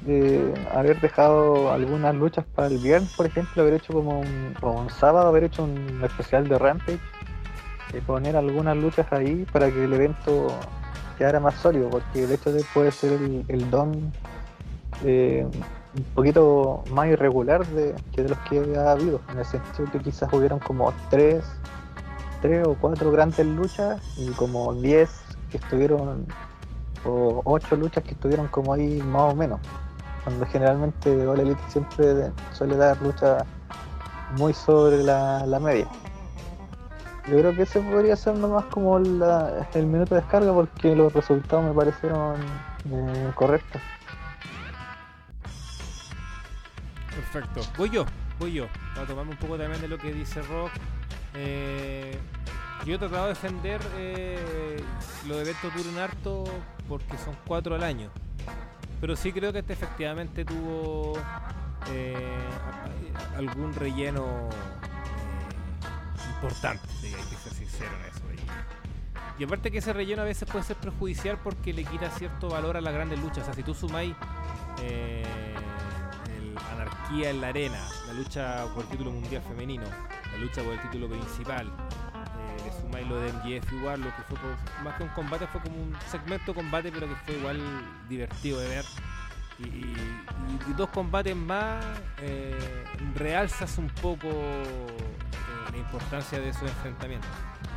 eh, haber dejado algunas luchas para el viernes, por ejemplo, haber hecho como un, o un sábado, haber hecho un especial de Rampage y poner algunas luchas ahí para que el evento quedara más sólido, porque el hecho de puede ser el, el don eh, un poquito más irregular de, que de los que ha habido, en el sentido que quizás hubieron como tres, tres o cuatro grandes luchas y como diez que estuvieron, o ocho luchas que estuvieron como ahí más o menos, cuando generalmente All Elite siempre suele dar luchas muy sobre la, la media. Yo creo que ese podría ser nomás como el minuto de descarga porque los resultados me parecieron eh, correctos. Perfecto. Voy yo, voy yo. Para tomarme un poco también de lo que dice Rock. Eh, yo he tratado de defender eh, los eventos duran harto porque son cuatro al año. Pero sí creo que este efectivamente tuvo eh, algún relleno importante, hay que ser sincero en eso. Y, aparte que ese relleno a veces puede ser perjudicial porque le quita cierto valor a las grandes luchas. O sea, si tú sumáis eh, anarquía en la arena, la lucha por el título mundial femenino, la lucha por el título principal, eh, le sumáis lo de MGF igual, lo que fue más que un combate fue como un segmento combate pero que fue igual divertido de ver. Y dos combates más eh, realzas un poco eh, la importancia de esos enfrentamientos.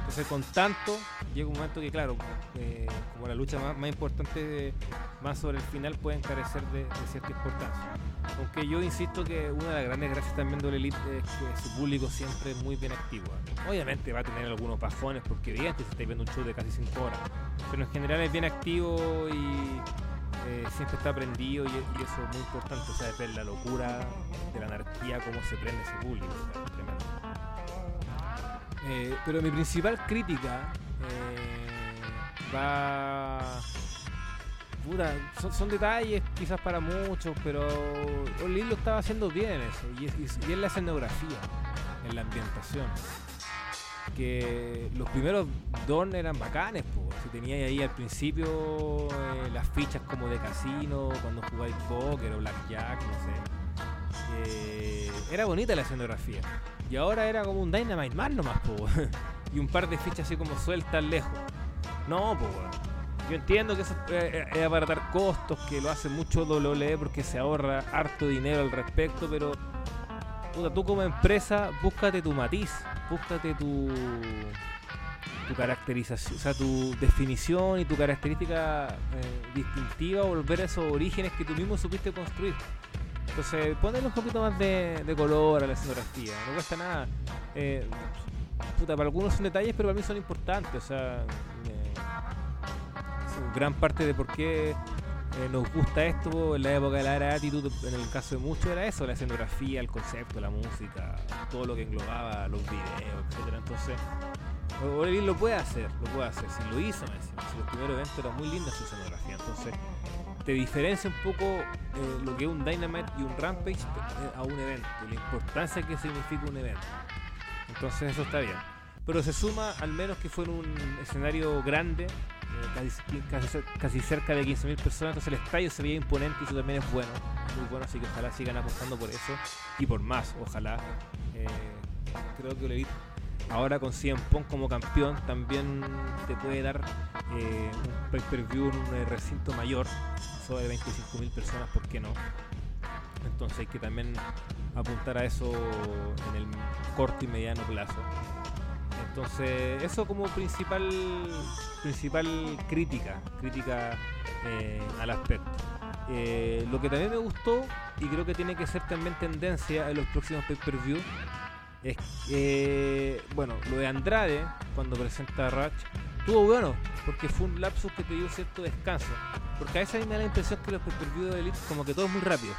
Entonces con tanto llega un momento que claro, eh, como la lucha más, importante más sobre el final pueden carecer de, cierta importancia. Aunque yo insisto que una de las grandes gracias también de la Elite es que su público siempre es muy bien activo. ¿eh? Obviamente va a tener algunos bajones porque evidentemente si estáis viendo un show de casi 5 horas. Pero en general es bien activo y eh, siempre está prendido y, eso es muy importante. O sea, ver la locura de la anarquía, cómo se prende ese público. o. Eh, pero mi principal crítica eh, va puta, son, son detalles quizás para muchos, pero Olin lo estaba haciendo bien en eso, y y y es la escenografía, en la ambientación. Que los primeros don eran bacanes, po. si teníais ahí al principio eh, las fichas como de casino, cuando jugáis póker o blackjack, no sé. Eh, era bonita la escenografía. Y ahora era como un Dynamite más nomás, po. [LAUGHS] y un par de fichas así como sueltas lejos. No, pues yo entiendo que eso eh, es abaratar costos, que lo hace mucho WWE porque se ahorra harto dinero al respecto, pero tú como empresa, búscate tu matiz, búscate tu tu caracterización, o sea, tu definición y tu característica eh, distintiva, volver a esos orígenes que tú mismo supiste construir. Entonces, ponle un poquito más de, color a la escenografía, no cuesta nada. Eh, puta, para algunos son detalles, pero para mí son importantes, o sea, eh, gran parte de por qué eh, nos gusta esto en la época de la era de Attitude, en el caso de muchos era eso, la escenografía, el concepto, la música, todo lo que englobaba los videos, etcétera. Entonces, Oliver lo puede hacer, lo puede hacer, si lo hizo, me decía, si los primeros eventos eran muy linda su escenografía, entonces te diferencia un poco eh, lo que es un Dynamite y un Rampage eh, a un evento, la importancia que significa un evento. Entonces eso está bien. Pero se suma al menos que fue en un escenario grande, eh, casi, casi, casi cerca de 15.000 personas, entonces el estadio se veía imponente y eso también es bueno, muy bueno, así que ojalá sigan apostando por eso y por más, ojalá. Eh, creo que Elite ahora con CM Punk como campeón también te puede dar eh, un pay-per-view en un eh, recinto mayor, sobre 25.000 personas, ¿por qué no? Entonces hay que también apuntar a eso en el corto y mediano plazo. Entonces, eso como principal principal crítica, crítica eh, al aspecto. Eh, lo que también me gustó, y creo que tiene que ser también tendencia en los próximos pay-per-view, es que, bueno, lo de Andrade, cuando presenta a Ratch, estuvo bueno, porque fue un lapsus que te dio cierto descanso. Porque a veces me da la impresión que los pay-per-view de Elite, como que todo es muy rápido.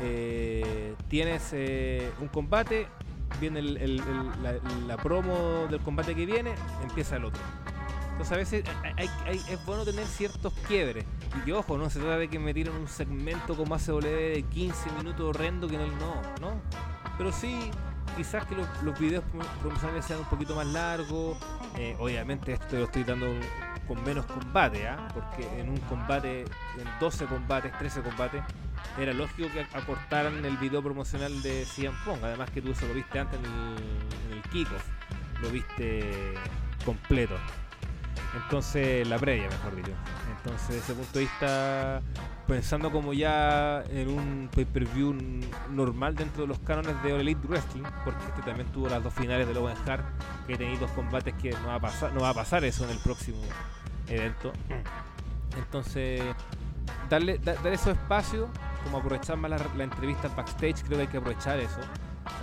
Eh, tienes eh, un combate, viene la, promo del combate que viene, empieza el otro. Entonces a veces hay- es bueno tener ciertos quiebres. Y que ojo, no se trata de que me tiren un segmento como ACW de 15 minutos horrendo que no, no, no. Pero sí, quizás que los, videos prom- promocionales sean un poquito más largos. Eh, obviamente esto lo estoy dando con menos combate, ¿ah? porque en un combate, en 12 combates, 13 combates, era lógico que acortaran el video promocional de CM Punk. Además que tú eso lo viste antes en el, en el kickoff, lo viste completo. Entonces, la previa, mejor dicho. Entonces, desde ese punto de vista, pensando como ya en un pay-per-view normal dentro de los cánones de All Elite Wrestling, porque este también tuvo las dos finales de Owen Hart, que tenéis dos combates que no va a pasar, no va a pasar eso en el próximo evento. Entonces, darle, da- dar esos espacios, como aprovechar más la, la entrevista backstage, creo que hay que aprovechar eso.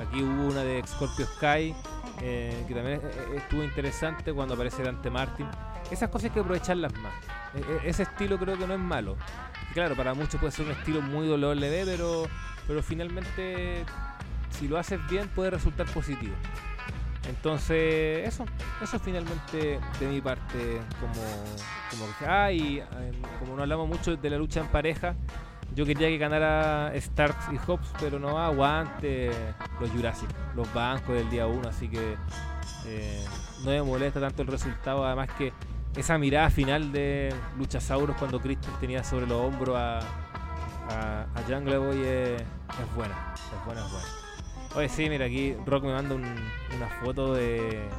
Aquí hubo una de Scorpio Sky, eh, que también eh, estuvo interesante cuando aparece Dante Martin. Esas cosas hay que aprovecharlas más. E- e- ese estilo creo que no es malo. Y claro, para muchos puede ser un estilo muy WWE, pero, pero finalmente, si lo haces bien, puede resultar positivo. Entonces, eso, eso finalmente de mi parte, como, como ah, y eh, como no hablamos mucho de la lucha en pareja, yo quería que ganara Starks y Hobbs, pero no aguante los Jurassic, los bancos del día 1, así que eh, no me molesta tanto el resultado, además que esa mirada final de Luchasauros cuando Christian tenía sobre los hombros a, a, a Jungle Boy es, es buena, es buena, es buena. Oye, sí, mira, aquí Rock me manda un- una foto de,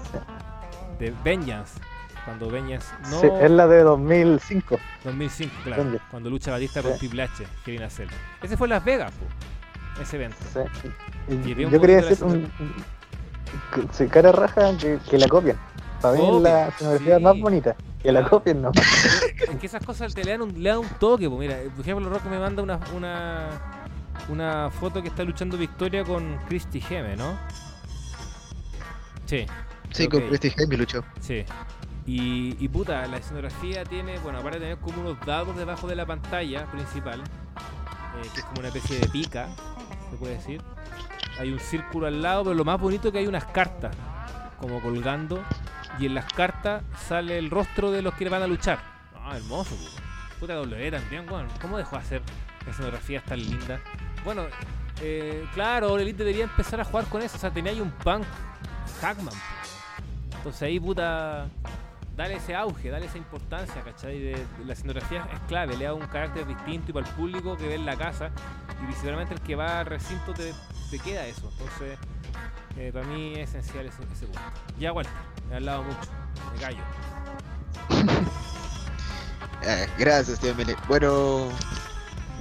de Vengeance, cuando Vengeance no... Sí, es la de 2005. 2005, claro. Cuando lucha Batista con Sí. Triple H, que viene a hacer. Ese fue en Las Vegas, po, ese evento. Sí. Y Y yo quería decir un, un- cara raja que, que la copien. Para mí es la sí. más bonita. Que la copien, no. Es que esas cosas te le dan un, le dan un toque, po. Mira, por ejemplo, Rock me manda una, una, una foto que está luchando Victoria con Christy Geme, ¿no? Sí, Sí, con Christy Jaime luchó. sí. Y, y puta, la escenografía tiene, bueno, aparte de tener como unos dados debajo de la pantalla principal, eh, que es como una especie de pica, se puede decir. Hay un círculo al lado, pero lo más bonito es que hay unas cartas como colgando y en las cartas sale el rostro de los que van a luchar. Ah, hermoso, pu. puta W también, bueno, ¿cómo dejó de hacer escenografías tan lindas? Bueno, eh, claro, Elite debería empezar a jugar con eso, o sea, tenía ahí un punk Hackman, entonces ahí puta, dale ese auge, dale esa importancia, ¿cachai? De, de la escenografía es clave, le da un carácter distinto y para el público que ve en la casa y visiblemente el que va al recinto te, te queda eso, entonces eh, para mí es esencial ese, ese punto. Ya, Walter, me he hablado mucho, me callo. Eh, [LAUGHS] gracias, tío. Bueno,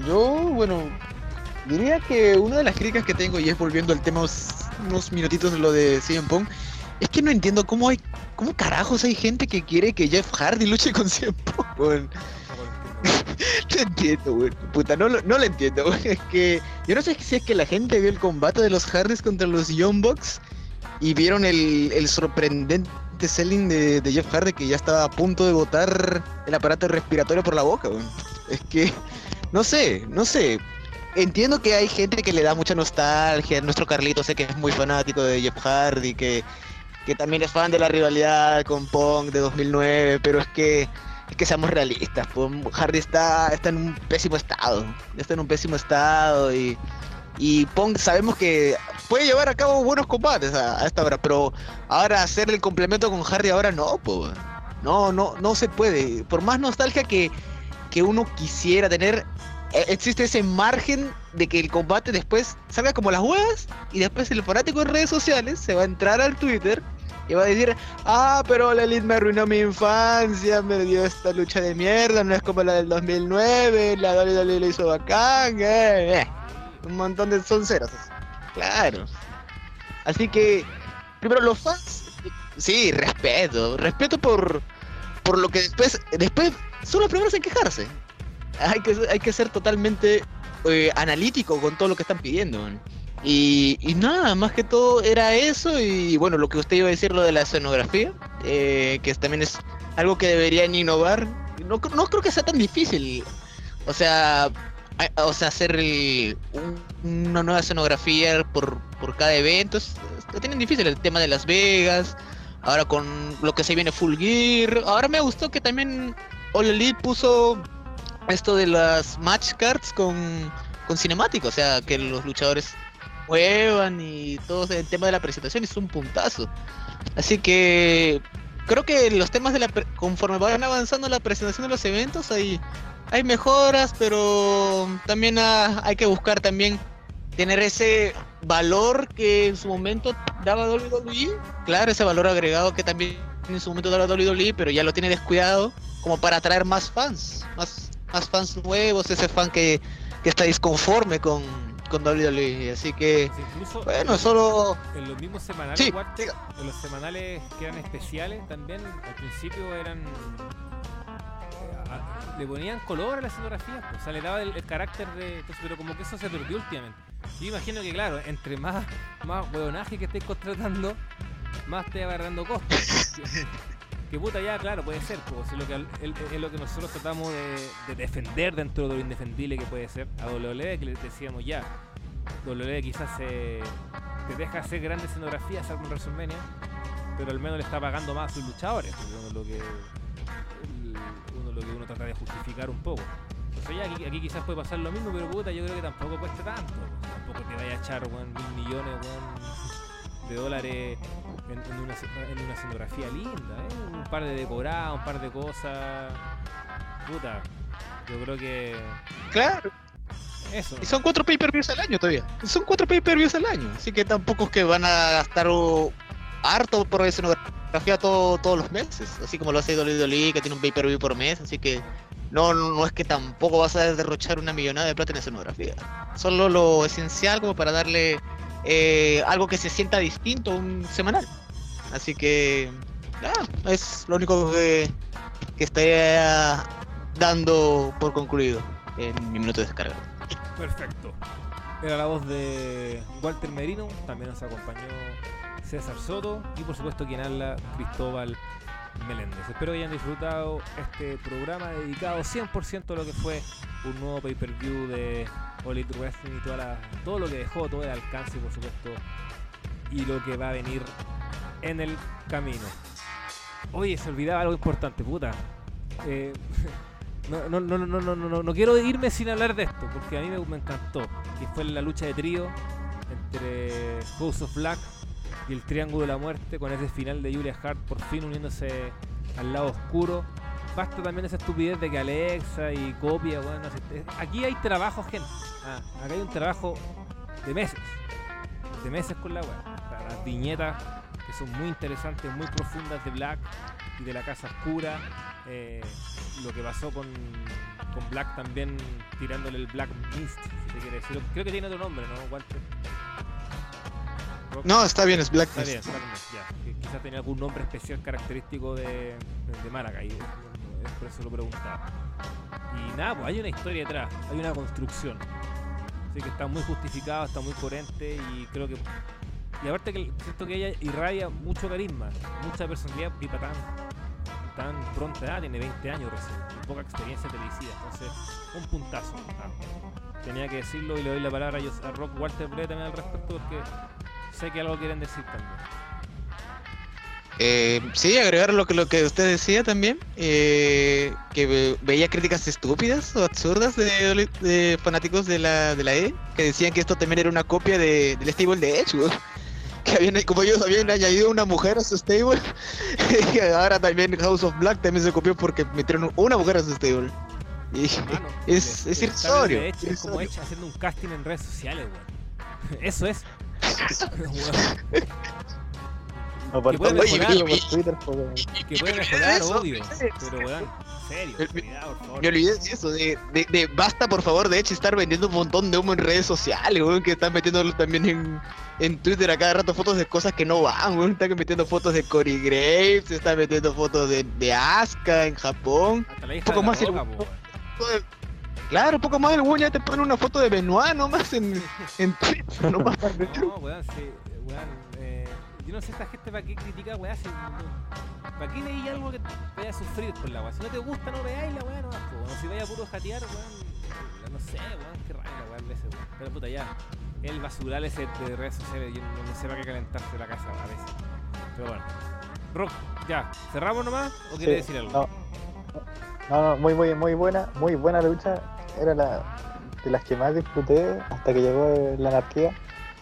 yo, bueno, diría que una de las críticas que tengo, y es volviendo al tema unos, minutitos de lo de CM Punk, es que no entiendo cómo hay, cómo carajos hay gente que quiere que Jeff Hardy luche con CM Punk. [LAUGHS] No entiendo, weón. Puta, no, lo- no lo entiendo, weón. Es que yo no sé si es que la gente vio el combate de los Hardys contra los Young Bucks y vieron el, sorprendente selling de, Jeff Hardy que ya estaba a punto de botar el aparato respiratorio por la boca, weón. Es que, no sé, no sé. Entiendo que hay gente que le da mucha nostalgia. Nuestro Carlito sé que es muy fanático de Jeff Hardy, que, que también es fan de la rivalidad con Punk de 2009, pero es que es que seamos realistas, pues, Hardy está, está en un pésimo estado, está en un pésimo estado y, y Punk sabemos que puede llevar a cabo buenos combates a, a esta hora, pero ahora hacer el complemento con Hardy ahora no, pues, no, no, no se puede, por más nostalgia que, que uno quisiera tener, eh, existe ese margen de que el combate después salga como las huevas y después el fanático en redes sociales se va a entrar al Twitter y va a decir, ah, pero la Elite me arruinó mi infancia, me dio esta lucha de mierda, no es como la del 2009, la WWE lo hizo bacán, eh, eh". un montón de sonceras. Claro. Así que, primero los fans, sí, respeto, respeto por, por lo que después, después son los primeros en quejarse. Hay que, hay que ser totalmente eh, analítico con todo lo que están pidiendo. man. Y, nada, más que todo era eso y bueno, lo que usted iba a decir, lo de la escenografía, eh, que también es algo que deberían innovar. No, no creo que sea tan difícil. O sea, o sea hacer una nueva escenografía por, por cada evento. Es, es- tienen difícil el tema de Las Vegas. Ahora con lo que se viene Full Gear. Ahora me gustó que también All Elite puso esto de las match cards con, con cinemático. O sea, que los luchadores muevan y todo el tema de la presentación es un puntazo. Así que creo que los temas de la pre- conforme van avanzando la presentación de los eventos hay hay mejoras, pero también ah, hay que buscar también tener ese valor que en su momento daba WWE, claro, ese valor agregado que también en su momento de la WWE, pero ya lo tiene descuidado como para atraer más fans, más, más fans nuevos, ese fan que, que está disconforme con, con WWE. Así que, incluso bueno, solo. en los mismos semanales, Sí, en los semanales que eran especiales también, al principio eran. eh, le ponían color a las escenografías, pues, o sea, le daba el, el carácter de. entonces, pero como que eso se perdió últimamente. Yo imagino que, claro, entre más, más hueonaje que estéis contratando, más te va agarrando costos. [LAUGHS] que, puta ya, claro, puede ser, pues, si lo que, es lo que nosotros tratamos de, de defender dentro de lo indefendible que puede ser a WWE, que les decíamos ya. WWE quizás se, te deja hacer grandes escenografías en WrestleMania, pero al menos le está pagando más a sus luchadores, uno lo que uno lo que uno trata de justificar un poco. Entonces ya aquí, aquí quizás puede pasar lo mismo, pero puta, yo creo que tampoco cuesta tanto. Tampoco te vaya a echar weón, mil millones weón, de dólares en, en una, en una escenografía linda, ¿eh? un par de decorados, un par de cosas. Puta, yo creo que Claro, eso. y son cuatro pay-per-views al año todavía. Son cuatro pay-per-views al año. Así que tampoco es que van a gastar oh, harto por escenografía todo- todos los meses. Así como lo hace WWE, que tiene un pay-per-view por mes. Así que no, no es que tampoco vas a derrochar una millonada de plata en escenografía. Solo lo esencial como para darle eh, algo que se sienta distinto un semanal. Así que es lo único que, que estaría dando por concluido en mi minuto de descarga. Perfecto. Era la voz de Walter Merino, también nos acompañó César Soto y por supuesto quien habla, Cristóbal Meléndez. Espero que hayan disfrutado este programa dedicado 100% a lo que fue un nuevo pay-per-view de All Elite Wrestling y todo lo que dejó, todo el alcance, por supuesto, y lo que va a venir en el camino. Oye, se olvidaba algo importante, puta. Eh, [LAUGHS] no, no, no, no, no, no, no, quiero irme sin hablar de esto, porque a mí me, me encantó, que fue la lucha de trío entre House of Black y el Triángulo de la Muerte, con ese final de Julia Hart por fin uniéndose al lado oscuro Basta también esa estupidez de que Alexa y copia, bueno, aquí hay trabajo, gente. Ah, acá hay un trabajo de meses. De meses con la sea, Las viñetas que son muy interesantes, muy profundas de Black y de la Casa Oscura. eh, lo que pasó con, con Black también tirándole el Black Mist, si se quiere decir. Creo que tiene otro nombre, ¿no, Walter? Rock- No, está bien, es Black Está Mist. bien, Black Mist, ya. Que quizás tenía algún nombre especial característico de, de, Málaga, y eh, por eso lo preguntaba. Y nada, pues hay una historia detrás, hay una construcción. Así que está muy justificado, está muy coherente y creo que. Y aparte que siento que ella irradia mucho carisma, mucha personalidad y tan, tan pronta edad, tiene 20 años recién, y poca experiencia televisiva, entonces un puntazo. Ah, Tenía que decirlo y le doy la palabra a Rock Walter Brett también al respecto porque sé que algo quieren decir también. Eh, sí, agregar lo que, lo que usted decía también, eh, que ve- veía críticas estúpidas o absurdas de, de fanáticos de la, de la E, que decían que esto también era una copia de, del stable de Edge, [LAUGHS] que habían, como ellos habían añadido una mujer a su stable, [LAUGHS] y ahora también House of Black también se copió porque metieron una mujer a su stable. Y, Mano, [LAUGHS] Es- el- es el irrisorio, Es como. Edge haciendo un casting en redes sociales, weón. Eso es. No, Que puede mejorar, por Twitter, porque- que puede mejorar, obvio. Pero weón, serio, cuidado, por favor. Me olvidé de eso, de, de, de basta por favor de hecho estar vendiendo un montón de humo en redes sociales, weón, que están metiéndolo también en, en Twitter a cada rato fotos de cosas que no van, weón, están metiendo fotos de Corey Graves, están metiendo fotos de, de Asuka en Japón, Hasta la hija poco de la más el- Roca, el- Claro, poco más el weón ya te pone una foto de Benoit nomás en, en Twitter, nomás. No, weón, sí, weón. Yo no sé esta gente para qué critica. Si, ¿Para qué veis algo que vaya a sufrir por la weón? Si no te gusta, no veáis la weón, no. Si vaya a puro jatear, weón. No sé, weón, qué raro, weón, veces, weón. Pero puta, ya. El basural ese de redes sociales, yo no, no sé para qué calentarse la casa a veces. Pero bueno. Rock, ya. ¿Cerramos nomás? ¿O quieres Sí, decir algo? No, no, no, muy, muy, muy buena, muy buena lucha. Era la de las que más disfruté hasta que llegó la anarquía.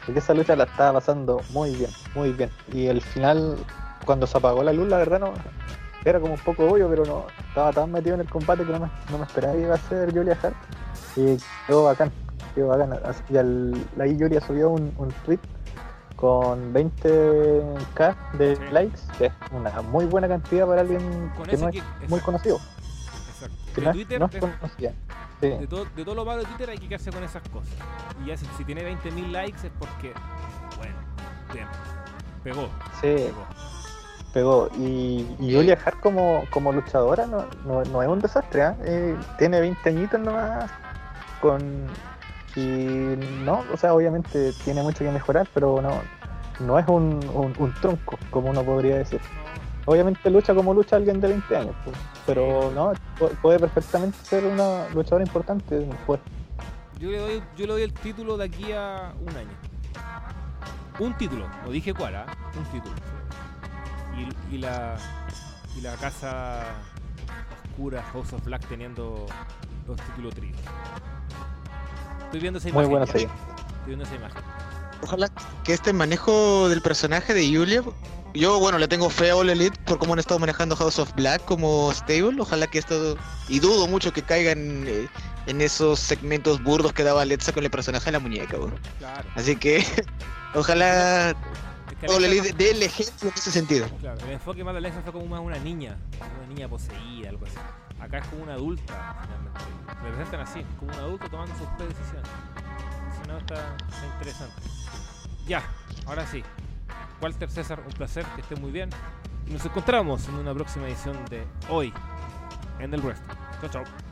Porque esa lucha la estaba pasando muy bien, muy bien. Y el final, cuando se apagó la luz, la verdad no. Era como un poco obvio, pero no. Estaba tan metido en el combate que no me, no me esperaba que iba a ser Julia Hart. Y quedó bacán, quedó bacán. Y al, ahí Julia subió un, un tweet con 20k de Sí. likes, que es una muy buena cantidad para alguien Con que no es que- muy conocido. Exacto. Que no, Twitter, no es es- conocida. Sí. de, todo, de todo lo malo de Twitter hay que quedarse con esas cosas. Y ya si, si tiene 20.000 likes es porque, bueno, bien, pegó, Sí, pegó. pegó. Y, y Julia Hart como, como luchadora no, no, no es un desastre, ¿ah? Eh, tiene 20 añitos nomás con... Y no, o sea, obviamente tiene mucho que mejorar, pero no, no es un, un, un tronco, como uno podría decir. Obviamente lucha como lucha alguien de 20 años, pues, pero Sí. no, pu- puede perfectamente ser una luchadora importante después. yo, le doy, yo le doy el título de aquí a un año. Un título, no dije cuál, ¿ah? un título. Y, y la, y la casa oscura House of Black teniendo los títulos tríos. Estoy viendo esa Muy imagen. buena ya. serie. Estoy viendo esa imagen. Ojalá que este manejo del personaje de Julia, yo bueno, le tengo fe a All Elite por cómo han estado manejando House of Black como stable, ojalá que esto, y dudo mucho que caigan eh, en esos segmentos burdos que daba Alexa con el personaje de la muñeca, weón. Claro. Así que [LAUGHS] ojalá Es que All Alexa Elite dé el ejemplo en ese sentido. Claro, el enfoque más de Alexa fue como más una niña, una niña poseída, algo así. Acá es como una adulta, finalmente. Me presentan así, como un adulto tomando sus decisiones. Si no, está, está interesante. Ya, ahora sí. Walter César, un placer, que esté muy bien. Nos encontramos en una próxima edición de Hoy en el Wrestling. Chao, chao.